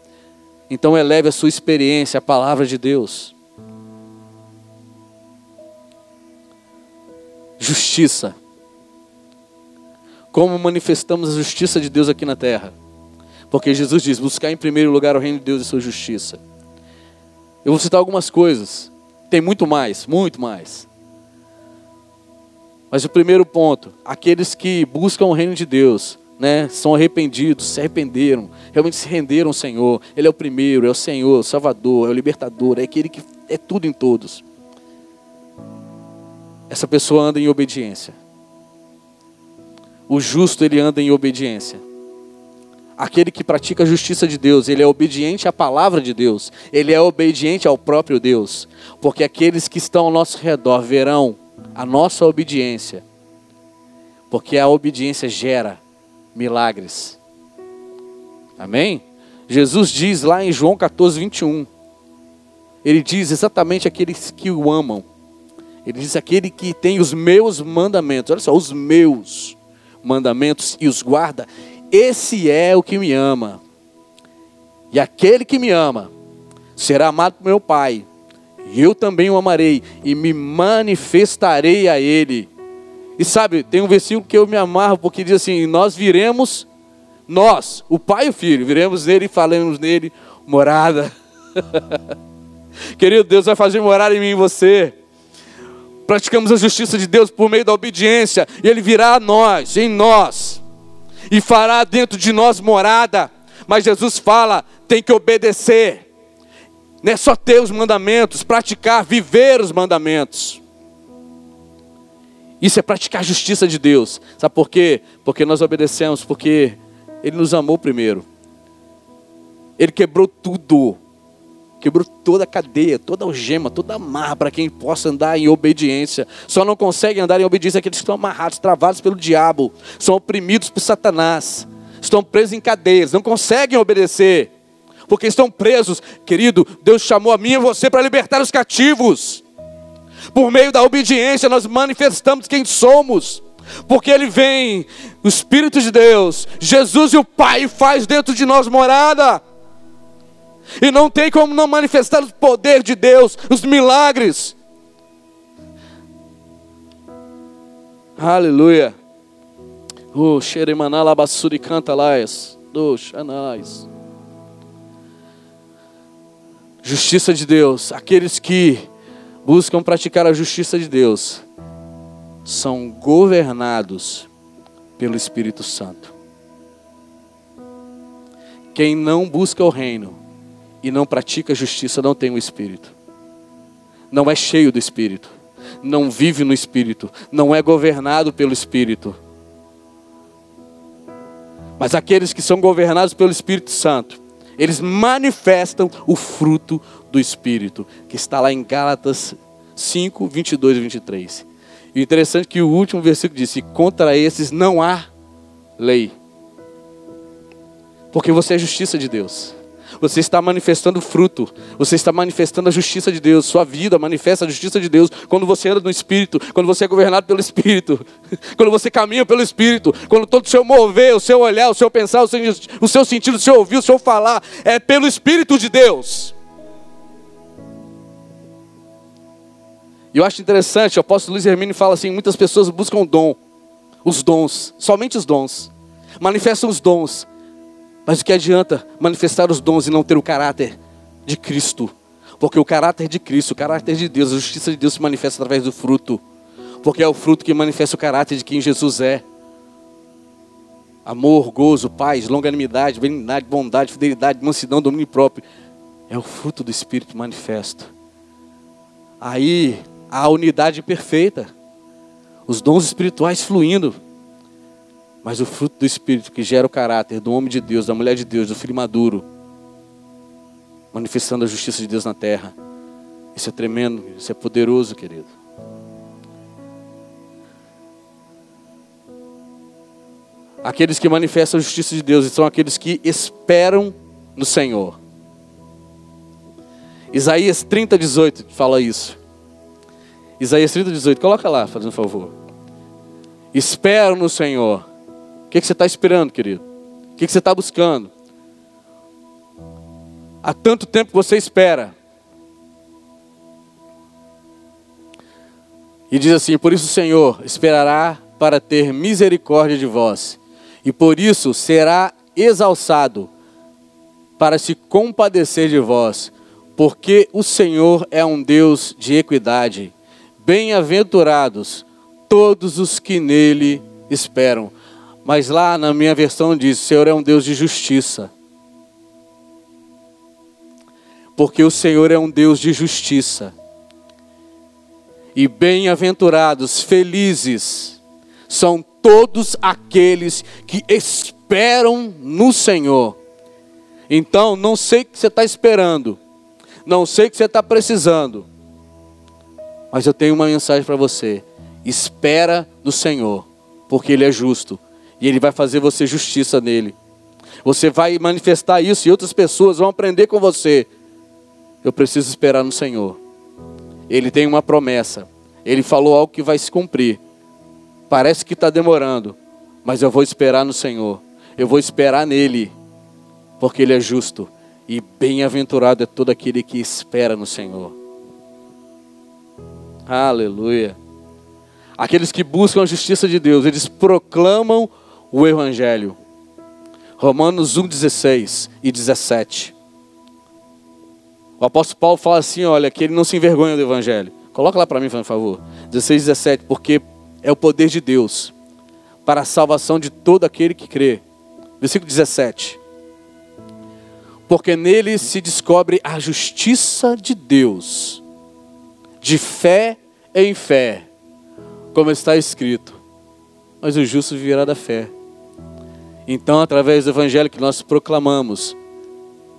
Então eleve a sua experiência, a palavra de Deus. Justiça. Como manifestamos a justiça de Deus aqui na terra? Porque Jesus diz: buscar em primeiro lugar o reino de Deus e sua justiça. Eu vou citar algumas coisas. Tem muito mais, muito mais. Mas o primeiro ponto, aqueles que buscam o reino de Deus, né, são arrependidos, se arrependeram, realmente se renderam ao Senhor. Ele é o primeiro, é o Senhor, o Salvador, é o libertador, é aquele que é tudo em todos. Essa pessoa anda em obediência. O justo ele anda em obediência. Aquele que pratica a justiça de Deus, ele é obediente à palavra de Deus, ele é obediente ao próprio Deus, porque aqueles que estão ao nosso redor verão a nossa obediência, porque a obediência gera milagres. Amém? Jesus diz lá em João 14, 21, ele diz exatamente aqueles que o amam, ele diz aquele que tem os meus mandamentos, olha só, os meus mandamentos e os guarda, esse é o que me ama. E aquele que me ama será amado por meu Pai. E eu também o amarei e me manifestarei a ele. E sabe, tem um versículo que eu me amarro porque diz assim: Nós viremos, nós, o Pai e o Filho, viremos nele e falaremos nele morada. Querido Deus vai fazer morada em mim e você. Praticamos a justiça de Deus por meio da obediência, e Ele virá a nós, em nós e fará dentro de nós morada. Mas Jesus fala: tem que obedecer. Não é só ter os mandamentos, praticar, viver os mandamentos. Isso é praticar a justiça de Deus. Sabe por quê? Porque nós obedecemos, porque Ele nos amou primeiro. Ele quebrou tudo Quebrou toda a cadeia, toda a algema, toda a amarra para quem possa andar em obediência. Só não conseguem andar em obediência aqueles que estão amarrados, travados pelo diabo, são oprimidos por Satanás, estão presos em cadeias, não conseguem obedecer, porque estão presos. Querido, Deus chamou a mim e você para libertar os cativos. Por meio da obediência, nós manifestamos quem somos. Porque Ele vem, o Espírito de Deus, Jesus e o Pai faz dentro de nós morada. E não tem como não manifestar o poder de Deus, os milagres. Aleluia. O canta. Justiça de Deus. Aqueles que buscam praticar a justiça de Deus são governados pelo Espírito Santo. Quem não busca o reino e não pratica justiça não tem o Espírito. Não é cheio do Espírito. Não vive no Espírito. Não é governado pelo Espírito. Mas aqueles que são governados pelo Espírito Santo, eles manifestam o fruto do Espírito, que está lá em Gálatas 5, 22 e 23. E interessante é que o último versículo diz: contra esses não há lei, porque você é justiça de Deus. Você está manifestando fruto. Você está manifestando a justiça de Deus. Sua vida manifesta a justiça de Deus quando você anda no Espírito, quando você é governado pelo Espírito, quando você caminha pelo Espírito, quando todo o seu mover, o seu olhar, o seu pensar, o seu, o seu sentido, o seu ouvir, o seu falar é pelo Espírito de Deus. E eu acho interessante, o apóstolo Luiz Hermínio fala assim: muitas pessoas buscam dom, os dons, somente os dons, manifestam os dons, mas o que adianta manifestar os dons e não ter o caráter de Cristo? Porque o caráter de Cristo, o caráter de Deus, a justiça de Deus se manifesta através do fruto. Porque é o fruto que manifesta o caráter de quem Jesus é. Amor, gozo, paz, longanimidade, benignidade, bondade, fidelidade, mansidão, domínio próprio. É o fruto do Espírito manifesto. Aí a unidade perfeita. Os dons espirituais fluindo. Mas o fruto do Espírito que gera o caráter do homem de Deus, da mulher de Deus, do filho maduro, manifestando a justiça de Deus na terra. Isso é tremendo, isso é poderoso, querido. Aqueles que manifestam a justiça de Deus são aqueles que esperam no Senhor. Isaías 30, 18 fala isso. Isaías 30, 18, coloca lá, fazendo um favor. Espero no Senhor o que, você está esperando, querido? O que, que você está buscando? Há tanto tempo você espera. E diz assim: Por isso o Senhor esperará para ter misericórdia de vós, e por isso será exalçado para se compadecer de vós, porque o Senhor é um Deus de equidade. Bem-aventurados todos os que nele esperam. Mas lá na minha versão diz: o Senhor é um Deus de justiça. Porque o Senhor é um Deus de justiça. E bem-aventurados, felizes, são todos aqueles que esperam no Senhor. Então, não sei o que você está esperando, não sei o que você está precisando, mas eu tenho uma mensagem para você: espera no Senhor, porque Ele é justo e Ele vai fazer você justiça nele. Você vai manifestar isso e outras pessoas vão aprender com você. Eu preciso esperar no Senhor. Ele tem uma promessa. Ele falou algo que vai se cumprir. Parece que está demorando, mas eu vou esperar no Senhor. Eu vou esperar nele, porque Ele é justo. E bem-aventurado é todo aquele que espera no Senhor. Aleluia. Aqueles que buscam a justiça de Deus, eles proclamam o Evangelho. Romanos 1, 16 e 17. O apóstolo Paulo fala assim: olha, que ele não se envergonha do Evangelho. Coloca lá para mim, por favor. 16 e 17. Porque é o poder de Deus para a salvação de todo aquele que crê. Versículo 17. Porque nele se descobre a justiça de Deus, de fé em fé, como está escrito. Mas o justo viverá da fé. Então, através do evangelho que nós proclamamos,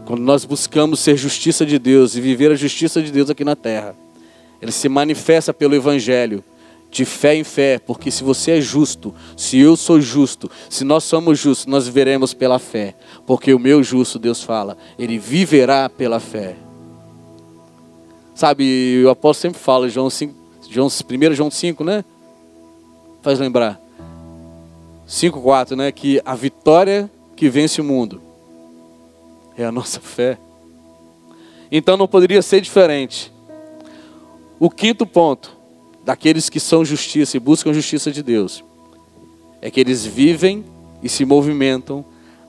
quando nós buscamos ser justiça de Deus e viver a justiça de Deus aqui na terra, ele se manifesta pelo evangelho de fé em fé, porque se você é justo, se eu sou justo, se nós somos justos, nós viveremos pela fé, porque o meu justo, Deus fala, ele viverá pela fé. Sabe, o apóstolo sempre fala, João 5, João, 1 João 5, né? Faz lembrar. 5, 4, né? Que a vitória que vence o mundo é a nossa fé. Então não poderia ser diferente. O quinto ponto daqueles que são justiça e buscam justiça de Deus é que eles vivem e se movimentam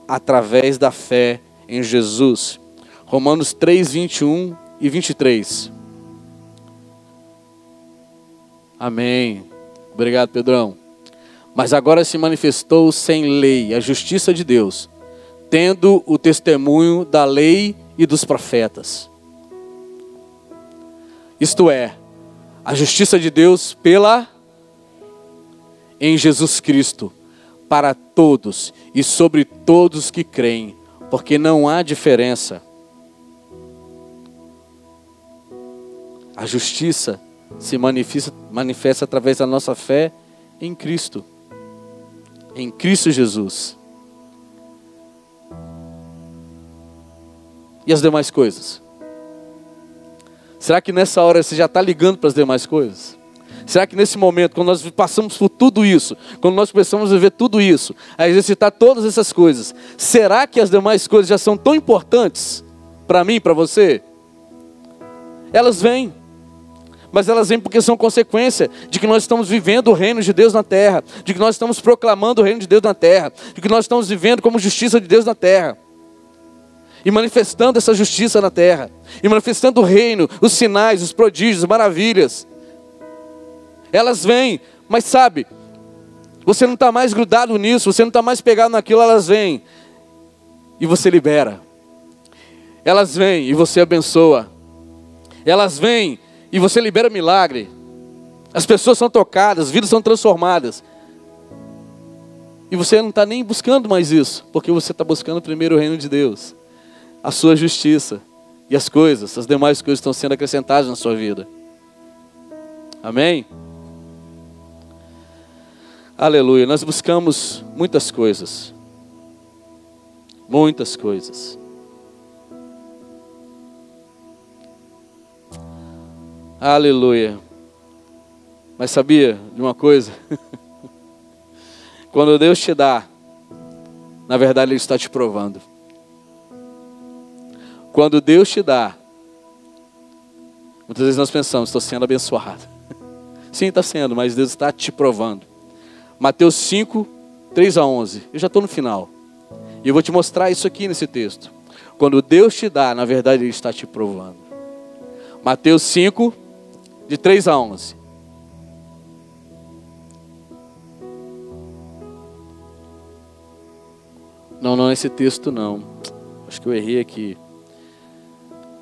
através da fé em Jesus. Romanos 3, 21 e 23. Amém. Obrigado, Pedrão. Mas agora se manifestou sem lei a justiça de Deus, tendo o testemunho da lei e dos profetas. Isto é, a justiça de Deus pela em Jesus Cristo para todos e sobre todos que creem, porque não há diferença. A justiça se manifesta, manifesta através da nossa fé em Cristo, em Cristo Jesus. E as demais coisas? Será que nessa hora você já está ligando para as demais coisas? Será que nesse momento, quando nós passamos por tudo isso, quando nós começamos a ver tudo isso, a exercitar todas essas coisas, será que as demais coisas já são tão importantes para mim, para você? Elas vêm, mas elas vêm porque são consequência de que nós estamos vivendo o reino de Deus na terra, de que nós estamos proclamando o reino de Deus na terra, de que nós estamos vivendo como justiça de Deus na terra e manifestando essa justiça na terra, e manifestando o reino, os sinais, os prodígios, as maravilhas. Elas vêm, mas sabe, você não está mais grudado nisso, você não está mais pegado naquilo, elas vêm e você libera. Elas vêm e você abençoa. Elas vêm e você libera milagre. As pessoas são tocadas, vidas são transformadas. E você não está nem buscando mais isso, porque você está buscando primeiro o reino de Deus a sua justiça. E as coisas, as demais coisas estão sendo acrescentadas na sua vida. Amém? Aleluia. Nós buscamos muitas coisas. Muitas coisas. Aleluia. Mas sabia de uma coisa? Quando Deus te dá, na verdade Ele está te provando. Quando Deus te dá, muitas vezes nós pensamos, estou sendo abençoado. Sim, está sendo, mas Deus está te provando. Mateus 5, 3 a 11. Eu já estou no final. E eu vou te mostrar isso aqui nesse texto. Quando Deus te dá, na verdade Ele está te provando. Mateus 5, de 3 a 11. Não, não é esse texto não. Acho que eu errei aqui.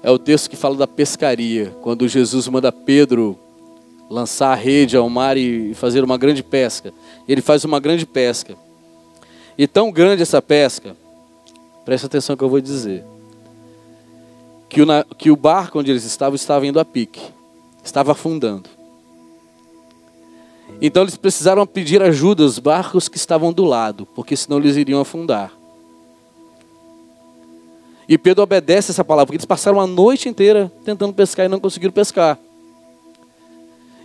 É o texto que fala da pescaria, quando Jesus manda Pedro lançar a rede ao mar e fazer uma grande pesca. Ele faz uma grande pesca. E tão grande essa pesca, presta atenção que eu vou dizer, que o, que o barco onde eles estavam estava indo a pique estava afundando. Então eles precisaram pedir ajuda aos barcos que estavam do lado, porque senão eles iriam afundar. E Pedro obedece essa palavra, porque eles passaram a noite inteira tentando pescar e não conseguiram pescar.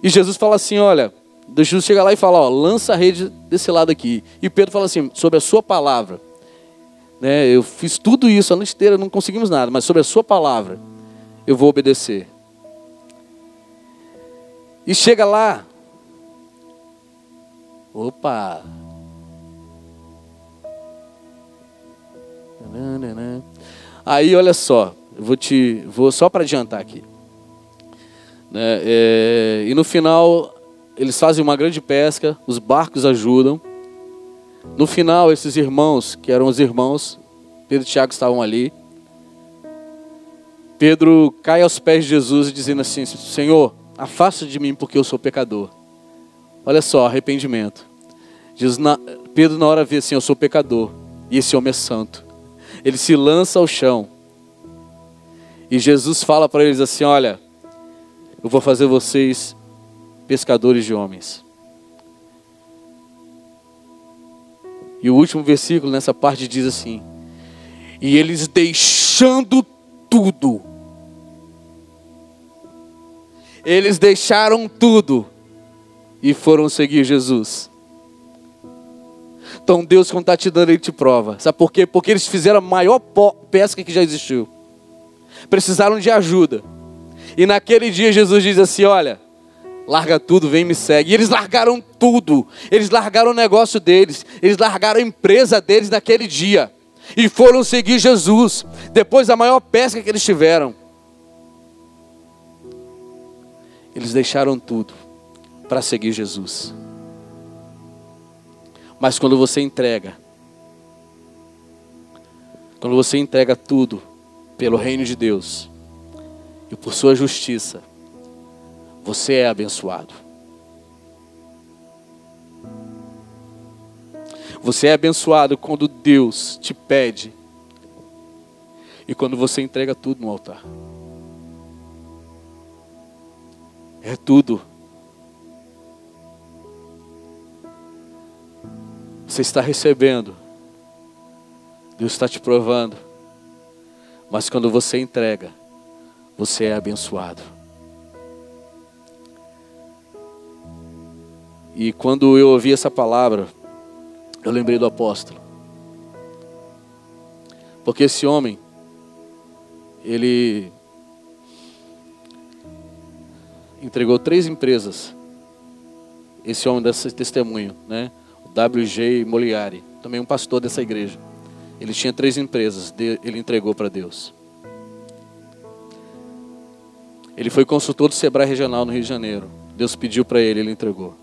E Jesus fala assim: olha, Jesus chega lá e fala: ó, lança a rede desse lado aqui. E Pedro fala assim: sobre a sua palavra. Né, eu fiz tudo isso a noite inteira, não conseguimos nada, mas sobre a sua palavra eu vou obedecer. E chega lá. Opa! Aí olha só, vou te vou só para adiantar aqui. Né? É, e no final, eles fazem uma grande pesca, os barcos ajudam. No final, esses irmãos, que eram os irmãos, Pedro e Tiago estavam ali. Pedro cai aos pés de Jesus dizendo assim: Senhor, afasta de mim porque eu sou pecador. Olha só, arrependimento. Na, Pedro, na hora, vê assim: Eu sou pecador e esse homem é santo. Ele se lança ao chão. E Jesus fala para eles assim: Olha, eu vou fazer vocês pescadores de homens. E o último versículo nessa parte diz assim: E eles deixando tudo, eles deixaram tudo e foram seguir Jesus. Então Deus, quando está te dando, Ele te prova. Sabe por quê? Porque eles fizeram a maior pesca que já existiu. Precisaram de ajuda. E naquele dia Jesus diz assim: Olha, larga tudo, vem e me segue. E eles largaram tudo. Eles largaram o negócio deles. Eles largaram a empresa deles naquele dia. E foram seguir Jesus. Depois da maior pesca que eles tiveram. Eles deixaram tudo para seguir Jesus. Mas quando você entrega, quando você entrega tudo pelo reino de Deus, e por sua justiça, você é abençoado. Você é abençoado quando Deus te pede e quando você entrega tudo no altar. É tudo. Você está recebendo. Deus está te provando. Mas quando você entrega, você é abençoado. E quando eu ouvi essa palavra, eu lembrei do apóstolo. Porque esse homem, ele entregou três empresas. Esse homem desse testemunho, né? O WG Moliari, também um pastor dessa igreja. Ele tinha três empresas, ele entregou para Deus. Ele foi consultor do Sebrae Regional no Rio de Janeiro. Deus pediu para ele, ele entregou.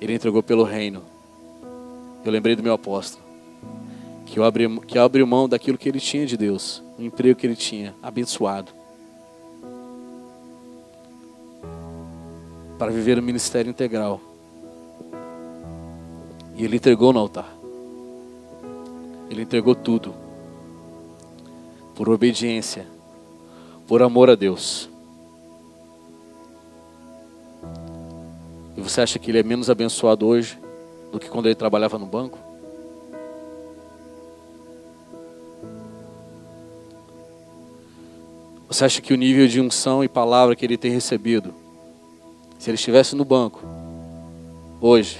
Ele entregou pelo reino. Eu lembrei do meu apóstolo. Que, eu abri, que abriu mão daquilo que ele tinha de Deus. O emprego que ele tinha, abençoado. Para viver o ministério integral. E ele entregou no altar. Ele entregou tudo. Por obediência por amor a Deus. E você acha que ele é menos abençoado hoje do que quando ele trabalhava no banco? Você acha que o nível de unção e palavra que ele tem recebido, se ele estivesse no banco, hoje,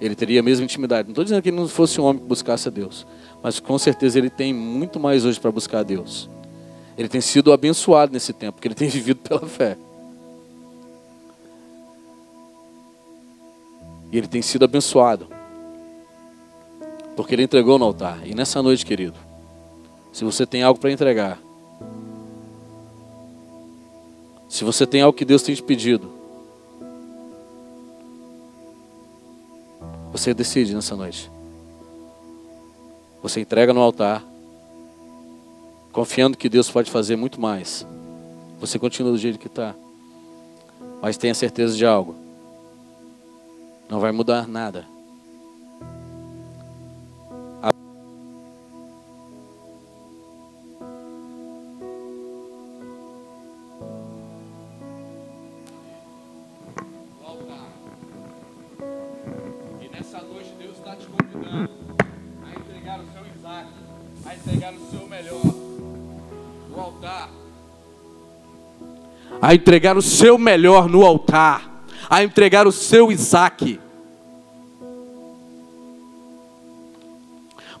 ele teria a mesma intimidade? Não estou dizendo que ele não fosse um homem que buscasse a Deus, mas com certeza ele tem muito mais hoje para buscar a Deus. Ele tem sido abençoado nesse tempo, porque ele tem vivido pela fé. E ele tem sido abençoado. Porque ele entregou no altar. E nessa noite, querido, se você tem algo para entregar, se você tem algo que Deus tem te pedido, você decide nessa noite. Você entrega no altar, confiando que Deus pode fazer muito mais. Você continua do jeito que está, mas tenha certeza de algo: não vai mudar nada. A entregar o seu melhor no altar, a entregar o seu Isaac.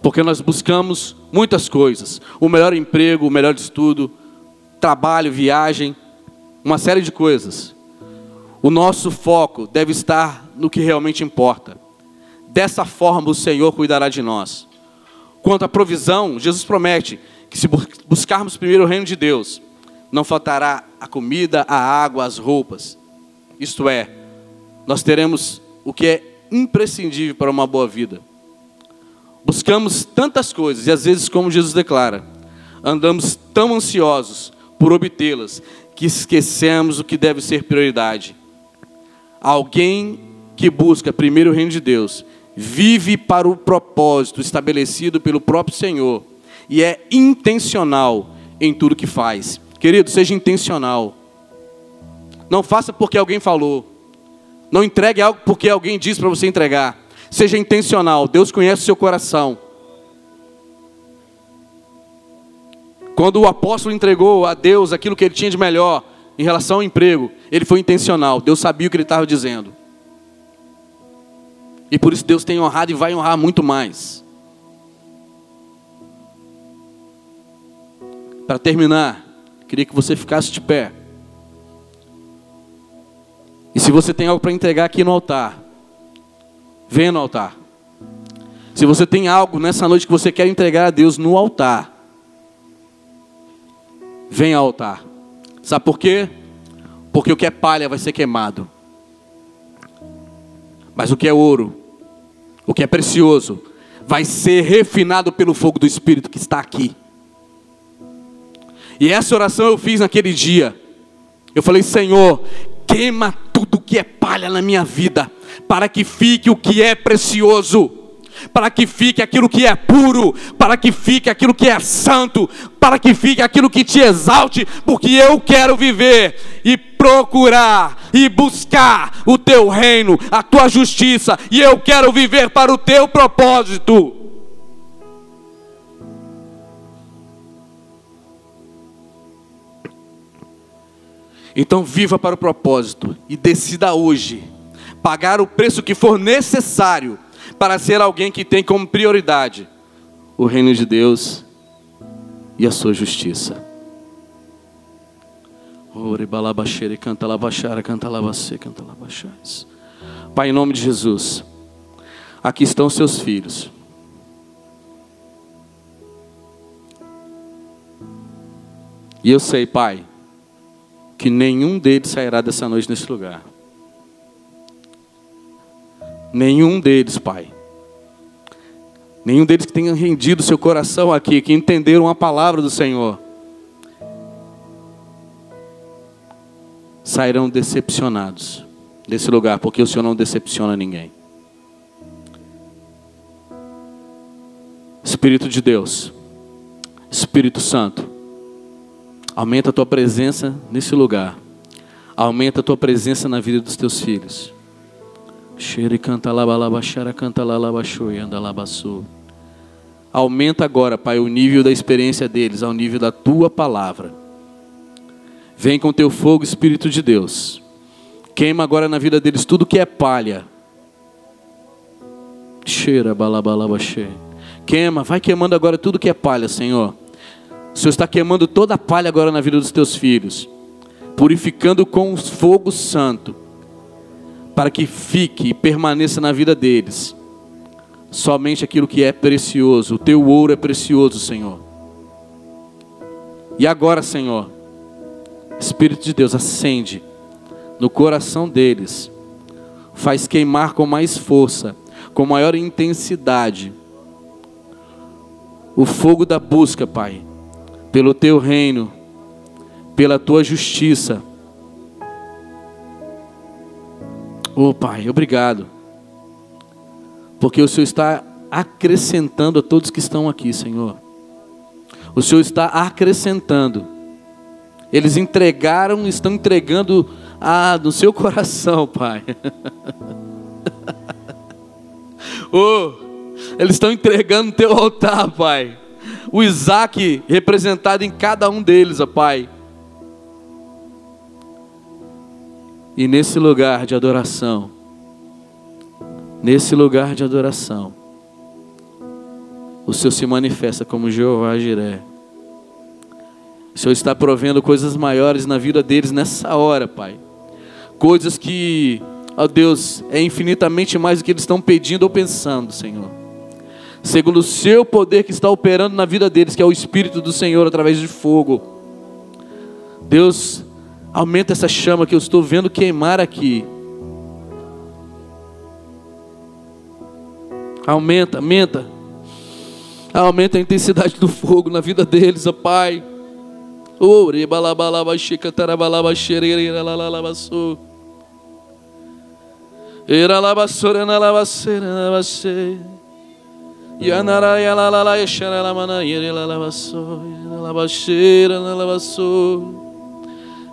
Porque nós buscamos muitas coisas: o melhor emprego, o melhor estudo, trabalho, viagem, uma série de coisas. O nosso foco deve estar no que realmente importa. Dessa forma o Senhor cuidará de nós. Quanto à provisão, Jesus promete que se buscarmos primeiro o reino de Deus, não faltará a comida, a água, as roupas. Isto é, nós teremos o que é imprescindível para uma boa vida. Buscamos tantas coisas, e às vezes, como Jesus declara, andamos tão ansiosos por obtê-las, que esquecemos o que deve ser prioridade. Alguém que busca primeiro o reino de Deus, vive para o propósito estabelecido pelo próprio Senhor e é intencional em tudo que faz. Querido, seja intencional. Não faça porque alguém falou. Não entregue algo porque alguém disse para você entregar. Seja intencional. Deus conhece o seu coração. Quando o apóstolo entregou a Deus aquilo que ele tinha de melhor em relação ao emprego, ele foi intencional. Deus sabia o que ele estava dizendo. E por isso Deus tem honrado e vai honrar muito mais. Para terminar, Queria que você ficasse de pé. E se você tem algo para entregar aqui no altar, venha no altar. Se você tem algo nessa noite que você quer entregar a Deus no altar, venha ao altar. Sabe por quê? Porque o que é palha vai ser queimado. Mas o que é ouro, o que é precioso, vai ser refinado pelo fogo do Espírito que está aqui. E essa oração eu fiz naquele dia. Eu falei, Senhor, queima tudo que é palha na minha vida, para que fique o que é precioso, para que fique aquilo que é puro, para que fique aquilo que é santo, para que fique aquilo que te exalte, porque eu quero viver e procurar e buscar o teu reino, a tua justiça, e eu quero viver para o teu propósito. Então viva para o propósito e decida hoje pagar o preço que for necessário para ser alguém que tem como prioridade o reino de Deus e a sua justiça. Ore canta labaxara, canta canta. Pai, em nome de Jesus, aqui estão seus filhos. E eu sei, Pai, que nenhum deles sairá dessa noite nesse lugar. Nenhum deles, Pai. Nenhum deles que tenha rendido seu coração aqui, que entenderam a palavra do Senhor, sairão decepcionados desse lugar, porque o Senhor não decepciona ninguém. Espírito de Deus, Espírito Santo, Aumenta a tua presença nesse lugar. Aumenta a tua presença na vida dos teus filhos. Aumenta agora, Pai, o nível da experiência deles ao nível da tua palavra. Vem com teu fogo, Espírito de Deus. Queima agora na vida deles tudo que é palha. Cheira, balabalabaxê. Queima, vai queimando agora tudo que é palha, Senhor. O Senhor está queimando toda a palha agora na vida dos teus filhos, purificando com o fogo santo, para que fique e permaneça na vida deles somente aquilo que é precioso. O teu ouro é precioso, Senhor. E agora, Senhor, Espírito de Deus, acende no coração deles, faz queimar com mais força, com maior intensidade o fogo da busca, Pai, pelo teu reino, pela tua justiça. Oh, Pai, obrigado. Porque o Senhor está acrescentando a todos que estão aqui, Senhor. O Senhor está acrescentando. Eles entregaram, estão entregando ah, no seu coração, Pai. oh, eles estão entregando no teu altar, Pai. O Isaac representado em cada um deles, ó Pai. E nesse lugar de adoração, nesse lugar de adoração, o Senhor se manifesta como Jeová Jiré. O Senhor está provendo coisas maiores na vida deles nessa hora, Pai. Coisas que, ó Deus, é infinitamente mais do que eles estão pedindo ou pensando, Senhor. Segundo o seu poder que está operando na vida deles, que é o Espírito do Senhor através de fogo. Deus, aumenta essa chama que eu estou vendo queimar aqui. Aumenta, aumenta. Aumenta a intensidade do fogo na vida deles, ó Pai. Era.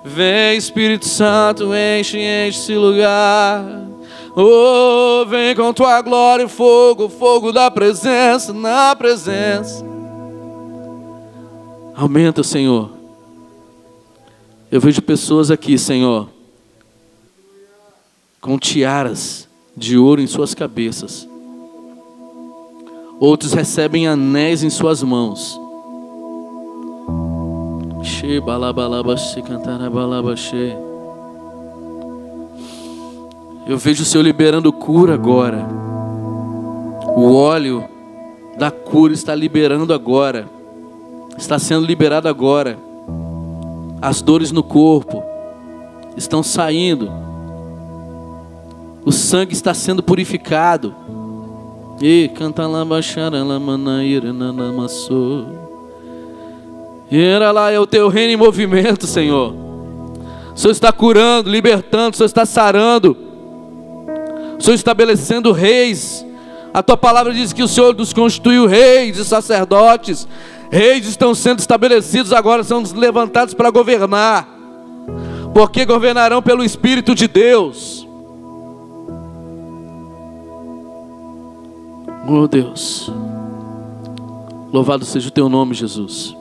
Vem Espírito Santo, enche, enche esse lugar. Oh, vem com tua glória e fogo, fogo da presença, na presença. Aumenta, Senhor. Eu vejo pessoas aqui, Senhor, com tiaras de ouro em suas cabeças. Outros recebem anéis em suas mãos. Eu vejo o Senhor liberando cura agora. O óleo da cura está liberando agora. Está sendo liberado agora. As dores no corpo estão saindo. O sangue está sendo purificado. E canta lá baixara lá manaíra nanamassou. Era lá é o teu reino em movimento, Senhor. O Senhor está curando, libertando, o Senhor está sarando. O Senhor estabelecendo reis. A tua palavra diz que o Senhor nos constituiu reis e sacerdotes. Reis estão sendo estabelecidos agora, são levantados para governar, porque governarão pelo Espírito de Deus. Oh Deus, louvado seja o teu nome, Jesus.